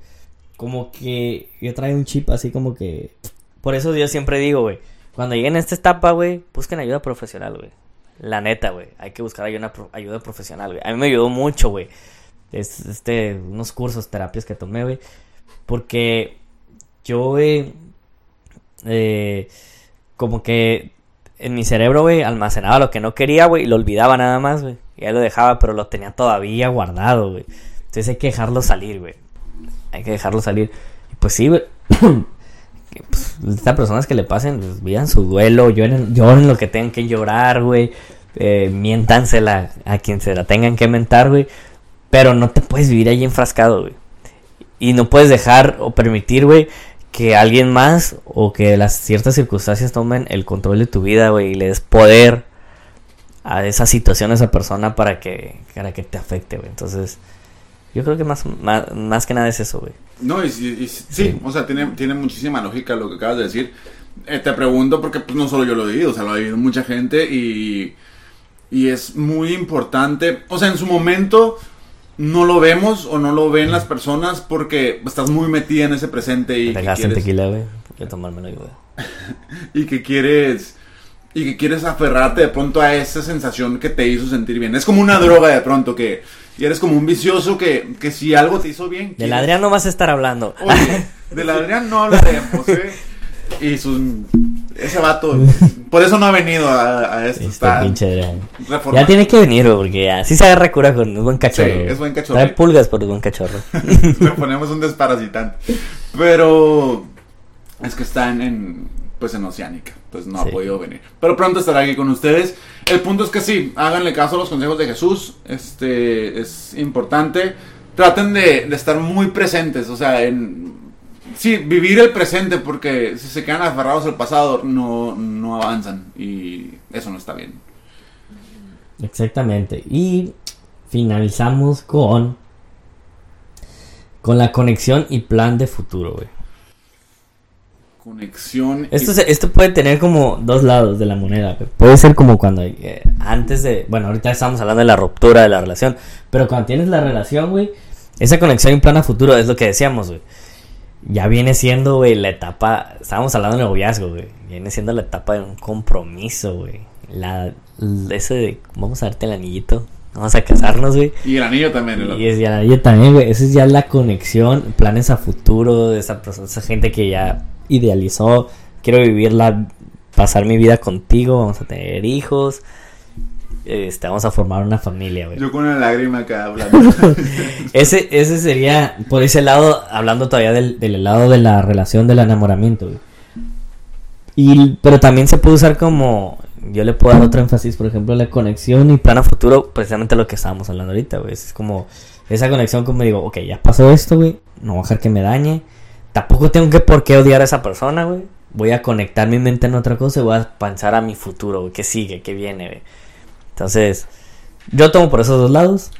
Speaker 3: Como que yo traigo un chip así como que... Por eso yo siempre digo, güey, cuando lleguen a esta etapa, güey, busquen ayuda profesional, güey. La neta, güey, hay que buscar ayuda, ayuda profesional, güey. A mí me ayudó mucho, güey. Es, este, unos cursos, terapias que tomé, güey. Porque yo, güey, eh, como que en mi cerebro, güey, almacenaba lo que no quería, güey, y lo olvidaba nada más, güey. Y ahí lo dejaba, pero lo tenía todavía guardado, güey. Entonces hay que dejarlo salir, güey. Hay que dejarlo salir. Y pues sí, güey. pues, estas personas que le pasen, pues, vivan su duelo, lloren, lloren lo que tengan que llorar, güey. Eh, miéntansela a quien se la tengan que mentar, güey. Pero no te puedes vivir ahí enfrascado, güey. Y no puedes dejar o permitir, güey, que alguien más o que las ciertas circunstancias tomen el control de tu vida, güey, y le des poder a esa situación a esa persona para que, para que te afecte, güey. Entonces, yo creo que más, más, más que nada es eso, güey.
Speaker 2: No, y, sí- y sí,
Speaker 3: Sí.
Speaker 2: o sea, tiene, tiene muchísima lógica lo que acabas de decir. Eh, te pregunto porque pues, no solo yo lo he vivido, o sea, lo ha vivido mucha gente y, y es muy importante. O sea, en su momento no lo vemos o no lo ven las personas porque estás muy metida en ese presente y,
Speaker 3: Te
Speaker 2: quieres,
Speaker 3: tequila, güey. Yo tomármelo, güey.
Speaker 2: y que quieres y que quieres aferrarte de pronto a esa sensación que te hizo sentir bien. Es como una droga de pronto que y eres como un vicioso que, que si algo te hizo bien.
Speaker 3: Del
Speaker 2: quieres-
Speaker 3: Adrián no vas a estar hablando.
Speaker 2: Oye, del Adrián no hablaremos, ¿eh? Y sus... Ese vato, por eso no ha venido a, a esto.
Speaker 3: Este
Speaker 2: Está
Speaker 3: pinche. Ya tiene que venir, porque así se agarra cura con un buen cachorro.
Speaker 2: Sí, es buen cachorro.
Speaker 3: Trae pulgas, pero es buen cachorro.
Speaker 2: Le ponemos un desparasitante. Pero es que está en, en, pues en Oceánica, pues no
Speaker 3: Sí.
Speaker 2: ha podido venir. Pero pronto estará aquí con ustedes. El punto es que sí, háganle caso a los consejos de Jesús. Este es importante. Traten de, de estar muy presentes, o sea, en sí, vivir el presente, porque si se quedan aferrados al pasado, no, no avanzan. Y eso no está bien.
Speaker 3: Exactamente. Y finalizamos con. Con la conexión y plan de futuro, güey.
Speaker 2: Conexión. y-
Speaker 3: Esto, se- esto puede tener como dos lados de la moneda. güey. Puede ser como cuando eh, antes de, bueno, ahorita estamos hablando de la ruptura de la relación, pero cuando tienes la relación, güey, esa conexión y plan a futuro es lo que decíamos, güey. Ya viene siendo, güey, la etapa, estábamos hablando de noviazgo, güey. Viene siendo la etapa de un compromiso, güey. La, ese de, vamos a darte el anillito, vamos a casarnos, güey.
Speaker 2: Y el anillo también. el
Speaker 3: Y es ya, yo también, güey. Esa es ya la conexión, planes a futuro de esa persona, esa gente que ya idealizó. Quiero vivirla, pasar mi vida contigo, vamos a tener hijos. Este, vamos a formar una familia, güey.
Speaker 2: Yo con una lágrima acá hablando.
Speaker 3: Ese, ese sería, por ese lado, hablando todavía del, del lado de la relación del enamoramiento, güey. Y, pero también se puede usar como, yo le puedo dar otro énfasis, por ejemplo, la conexión y plan a futuro, precisamente lo que estábamos hablando ahorita, güey. Es como esa conexión como digo, ok, ya pasó esto, güey, no voy a dejar que me dañe. Tampoco tengo que por qué odiar a esa persona, güey. Voy a conectar mi mente en otra cosa y voy a pensar a mi futuro, güey, qué sigue, qué viene, güey. Entonces, yo tomo por esos dos lados.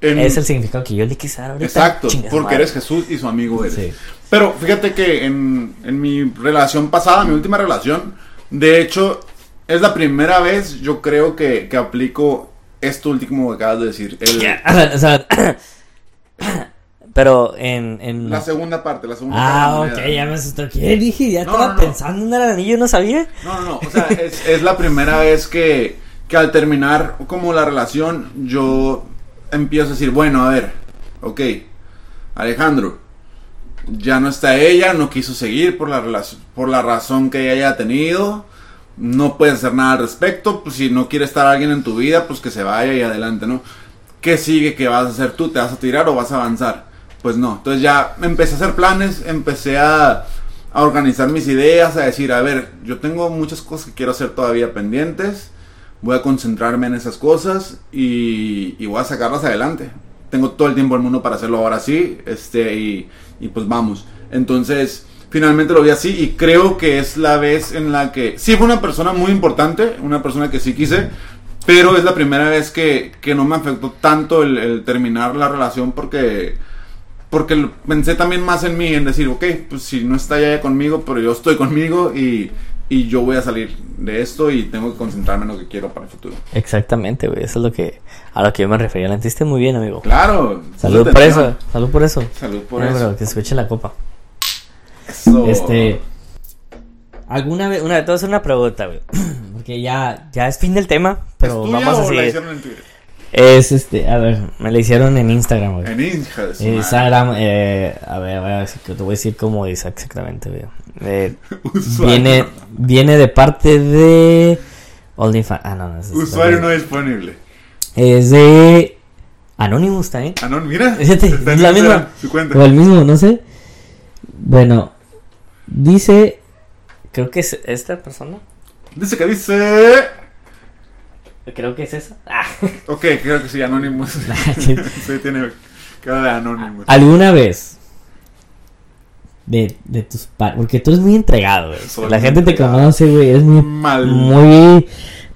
Speaker 2: En-
Speaker 3: Es el significado que yo le quise dar ahorita.
Speaker 2: Exacto, porque
Speaker 3: madre.
Speaker 2: eres Jesús y su amigo eres.
Speaker 3: Sí.
Speaker 2: Pero fíjate que en, en mi relación pasada, mi última relación, de hecho, es la primera vez, yo creo que, que aplico esto último que acabas de decir. el-
Speaker 3: o sea, pero en... en...
Speaker 2: La segunda parte, la segunda
Speaker 3: Ah,
Speaker 2: parte. de
Speaker 3: ok, ya me asustó. ¿Qué dije? Ya
Speaker 2: No,
Speaker 3: estaba
Speaker 2: no, no.
Speaker 3: pensando en el anillo, no sabía.
Speaker 2: No, no, no. O sea, es, es la primera vez que, que al terminar como la relación, yo empiezo a decir, bueno, a ver, ok, Alejandro, ya no está ella, no quiso seguir por la, relación, por la razón que ella haya tenido, no puedes hacer nada al respecto, pues si no quiere estar alguien en tu vida, pues que se vaya y adelante, ¿no? ¿Qué sigue? ¿Qué vas a hacer tú? ¿Te vas a tirar o vas a avanzar? Pues no, entonces ya empecé a hacer planes, empecé a, a organizar mis ideas, a decir, a ver, yo tengo muchas cosas que quiero hacer todavía pendientes, voy a concentrarme en esas cosas y, voy a sacarlas adelante. Tengo todo el tiempo del mundo para hacerlo ahora sí, este, y, pues vamos. Entonces, finalmente lo vi así y creo que es la vez en la que, sí fue una persona muy importante, una persona que sí quise, pero es la primera vez que, que no me afectó tanto el, terminar la relación porque porque pensé también más en mí, en decir, ok, pues si no está ella conmigo, pero yo estoy conmigo y, y yo voy a salir de esto y tengo que concentrarme en lo que quiero para el futuro.
Speaker 3: Exactamente, güey. Eso es lo que a lo que yo me refería. La entendiste muy bien, amigo.
Speaker 2: Claro.
Speaker 3: Salud por eso. Salud por eso.
Speaker 2: Salud por eso.
Speaker 3: bro, que escuche la copa.
Speaker 2: Eso.
Speaker 3: Este. Alguna vez, una vez, te voy a hacer una pregunta, güey. Porque ya, ya es fin del tema,
Speaker 2: ¿Es
Speaker 3: pero
Speaker 2: tuya
Speaker 3: vamos a
Speaker 2: o la
Speaker 3: seguir.
Speaker 2: hicieron en Twitter?
Speaker 3: Es este, a ver, me la hicieron en Instagram, güey.
Speaker 2: En Insta. de su madre.
Speaker 3: Instagram, eh, a ver, a ver, si te voy a decir cómo dice exactamente, güey. Eh, viene, viene de parte de OnlyFans. Ah, no, no, es,
Speaker 2: Usuario no disponible.
Speaker 3: es de Anonymous también.
Speaker 2: No, mira. Está en
Speaker 3: es la
Speaker 2: Instagram,
Speaker 3: misma.
Speaker 2: Su cuenta.
Speaker 3: O el mismo, no sé. Bueno, dice, creo que es esta persona.
Speaker 2: Dice que dice.
Speaker 3: Creo que es esa. Ah.
Speaker 2: Ok, creo que sí, Anonymous. sí, tiene cara de Anonymous.
Speaker 3: ¿Alguna vez de, de tus padres? Porque tú eres muy entregado, güey.
Speaker 2: Soy
Speaker 3: La gente te
Speaker 2: entregado.
Speaker 3: conoce, güey. Eres muy,
Speaker 2: Mal.
Speaker 3: muy,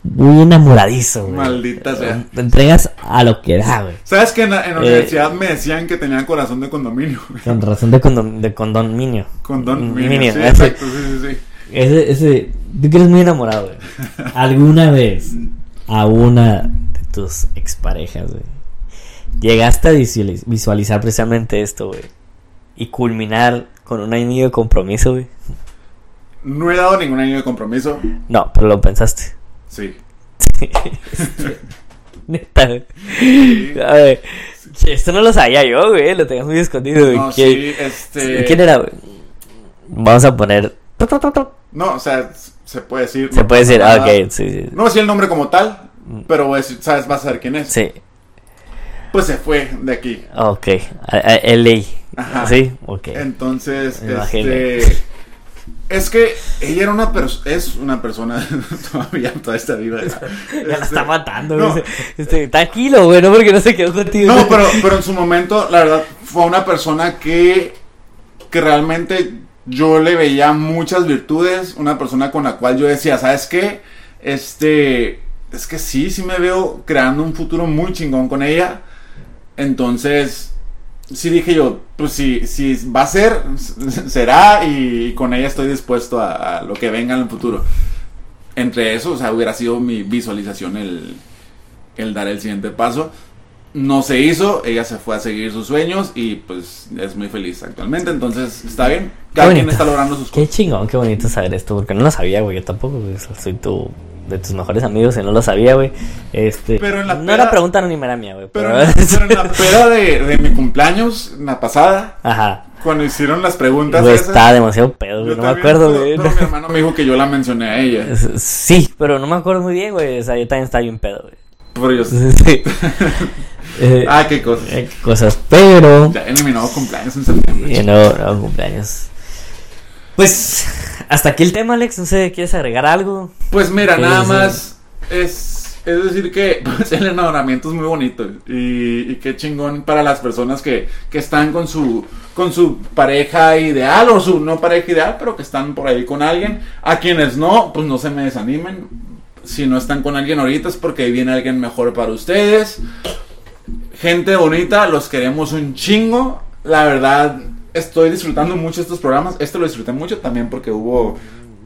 Speaker 3: muy enamoradizo, güey.
Speaker 2: Maldita sea.
Speaker 3: Te entregas a lo que da, güey.
Speaker 2: ¿Sabes que en la, en la
Speaker 3: Eh,
Speaker 2: universidad me decían que tenía corazón de condominio?
Speaker 3: Con razón de, condom, de condominio.
Speaker 2: Condominio.
Speaker 3: Minio,
Speaker 2: Sí, exacto, sí, sí, sí.
Speaker 3: Ese, ese, tú que eres muy enamorado, güey. ¿Alguna vez a una de tus exparejas, güey, llegaste a visualiz- visualizar precisamente esto, güey? Y culminar con un anillo de compromiso, güey.
Speaker 2: No he dado ningún año de compromiso.
Speaker 3: No, pero lo pensaste.
Speaker 2: Sí.
Speaker 3: Neta, güey. A ver, esto no lo sabía yo, güey. Lo tenías muy escondido, güey.
Speaker 2: No,
Speaker 3: ¿Quién,
Speaker 2: sí, este.
Speaker 3: ¿Quién era, güey? Vamos a poner.
Speaker 2: No, o sea, se puede decir.
Speaker 3: Se
Speaker 2: no
Speaker 3: puede decir, ah,
Speaker 2: nada.
Speaker 3: ok, sí, sí.
Speaker 2: No voy a decir el nombre como tal, pero voy a decir, ¿sabes? Vas a saber quién es.
Speaker 3: Sí,
Speaker 2: Pues se fue de aquí.
Speaker 3: ok. A, a- LA.
Speaker 2: Ajá.
Speaker 3: Sí, ok.
Speaker 2: Entonces, este. Es que ella era una persona. Es una persona. todavía, todavía está viva.
Speaker 3: Ya la
Speaker 2: Este,
Speaker 3: está matando,
Speaker 2: no.
Speaker 3: güey. Este, tranquilo, güey, no porque no se quedó contigo.
Speaker 2: No, pero, pero en su momento, la verdad, fue una persona que, que realmente yo le veía muchas virtudes, una persona con la cual yo decía, ¿sabes qué? Este, es que sí, sí me veo creando un futuro muy chingón con ella. Entonces, sí dije yo, pues si, si va a ser, será y, con ella estoy dispuesto a, a lo que venga en el futuro. Entre eso, o sea, hubiera sido mi visualización el, el dar el siguiente paso. No se hizo, ella se fue a seguir sus sueños y pues es muy feliz actualmente, entonces está bien. Cada quien está logrando sus
Speaker 3: Qué
Speaker 2: cosas.
Speaker 3: chingón, qué bonito saber esto, porque no lo sabía, güey. Yo tampoco, güey. Soy tu, de tus mejores amigos y no lo sabía, güey. Este,
Speaker 2: Pero en la
Speaker 3: no
Speaker 2: peda-
Speaker 3: era pregunta anónima, era mía, güey.
Speaker 2: Pero,
Speaker 3: Pero,
Speaker 2: en la- pero en la peda de, de mi cumpleaños, la pasada,
Speaker 3: Ajá.
Speaker 2: cuando hicieron las preguntas,
Speaker 3: Güey,
Speaker 2: esas,
Speaker 3: está demasiado pedo, güey. No me acuerdo, güey.
Speaker 2: Mi hermano me dijo que yo la mencioné a ella.
Speaker 3: Sí, pero no me acuerdo muy bien, güey. O sea, yo también estaba bien pedo, güey.
Speaker 2: Pero yo,
Speaker 3: Sí. Eh,
Speaker 2: ah, qué cosas.
Speaker 3: eh, cosas, pero.
Speaker 2: Ya en mi nuevo cumpleaños en septiembre.
Speaker 3: No, no, cumpleaños. Pues, hasta aquí el tema, Alex. No sé, ¿quieres agregar algo?
Speaker 2: Pues mira, nada más es es decir que pues, el enamoramiento es muy bonito y, y qué chingón para las personas que, que están con su, con su pareja ideal o su no pareja ideal, pero que están por ahí con alguien. A quienes no, pues no se me desanimen. Si no están con alguien ahorita es porque viene alguien mejor para ustedes. Gente bonita, los queremos un chingo. La verdad, estoy disfrutando mucho estos programas. Este lo disfruté mucho también porque hubo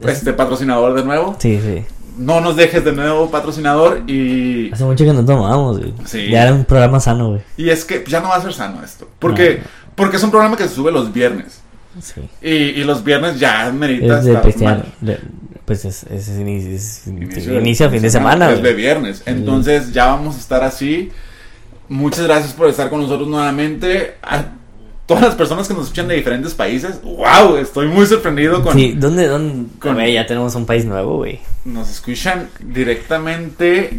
Speaker 2: este patrocinador de nuevo.
Speaker 3: Sí, sí.
Speaker 2: No nos dejes de nuevo patrocinador y
Speaker 3: Hace mucho que no tomamos, güey.
Speaker 2: Sí.
Speaker 3: Ya era un programa sano, güey.
Speaker 2: y es que ya no va a ser sano esto, porque
Speaker 3: No.
Speaker 2: porque es un programa que se sube los viernes.
Speaker 3: Sí.
Speaker 2: Y, y los viernes ya merita
Speaker 3: Es de
Speaker 2: estar
Speaker 3: pistear.
Speaker 2: mal.
Speaker 3: de- Pues es, es, inicio, es
Speaker 2: Inicio
Speaker 3: inicio,
Speaker 2: de-
Speaker 3: fin de semana,
Speaker 2: Es de viernes. Entonces ya vamos a estar así. Muchas gracias por estar con nosotros nuevamente. A todas las personas que nos escuchan de diferentes países. ¡Wow! Estoy muy sorprendido con...
Speaker 3: Sí, ¿dónde, dónde?
Speaker 2: con-
Speaker 3: Güey, ya tenemos un país nuevo, güey.
Speaker 2: Nos escuchan directamente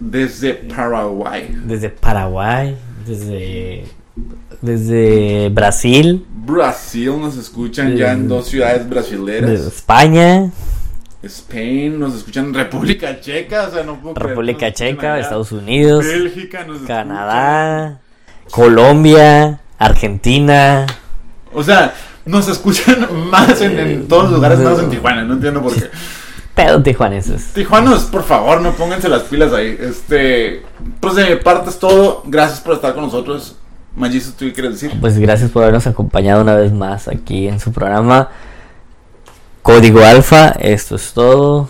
Speaker 2: desde Paraguay.
Speaker 3: Desde Paraguay, desde, desde Brasil,
Speaker 2: Brasil nos escuchan ya en dos ciudades brasileras.
Speaker 3: desde España,
Speaker 2: Spain, nos escuchan República Checa, o sea, no puedo
Speaker 3: República Checa. Estados Unidos,
Speaker 2: Bélgica, nos escuchan.
Speaker 3: Canadá, Colombia, Argentina.
Speaker 2: O sea, nos escuchan más en, en todos los lugares, menos en Tijuana, no entiendo por qué.
Speaker 3: Pedo tijuaneses.
Speaker 2: Tijuanos, por favor, no pónganse las pilas ahí. Este, pues de mi parte es todo. Gracias por estar con nosotros. Magisto, ¿tú qué quieres decir?
Speaker 3: Pues gracias por habernos acompañado una vez más aquí en su programa Código Alfa. Esto es todo.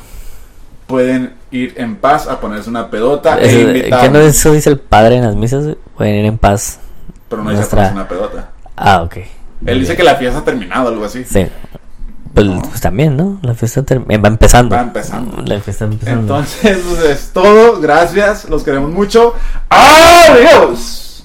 Speaker 2: Pueden ir en paz a ponerse una pedota e
Speaker 3: Eso-. ¿Qué no eso dice el padre en las misas? Pueden ir en paz.
Speaker 2: Pero no dice
Speaker 3: nuestra-
Speaker 2: ponerse una pedota.
Speaker 3: Ah, ok.
Speaker 2: Él dice que la fiesta ha terminado, algo así.
Speaker 3: Sí. Pues, pues también, ¿no? La fiesta eh, va empezando.
Speaker 2: Va empezando.
Speaker 3: La fiesta empezando.
Speaker 2: Entonces, pues, es todo. Gracias. Los queremos mucho. ¡Adiós!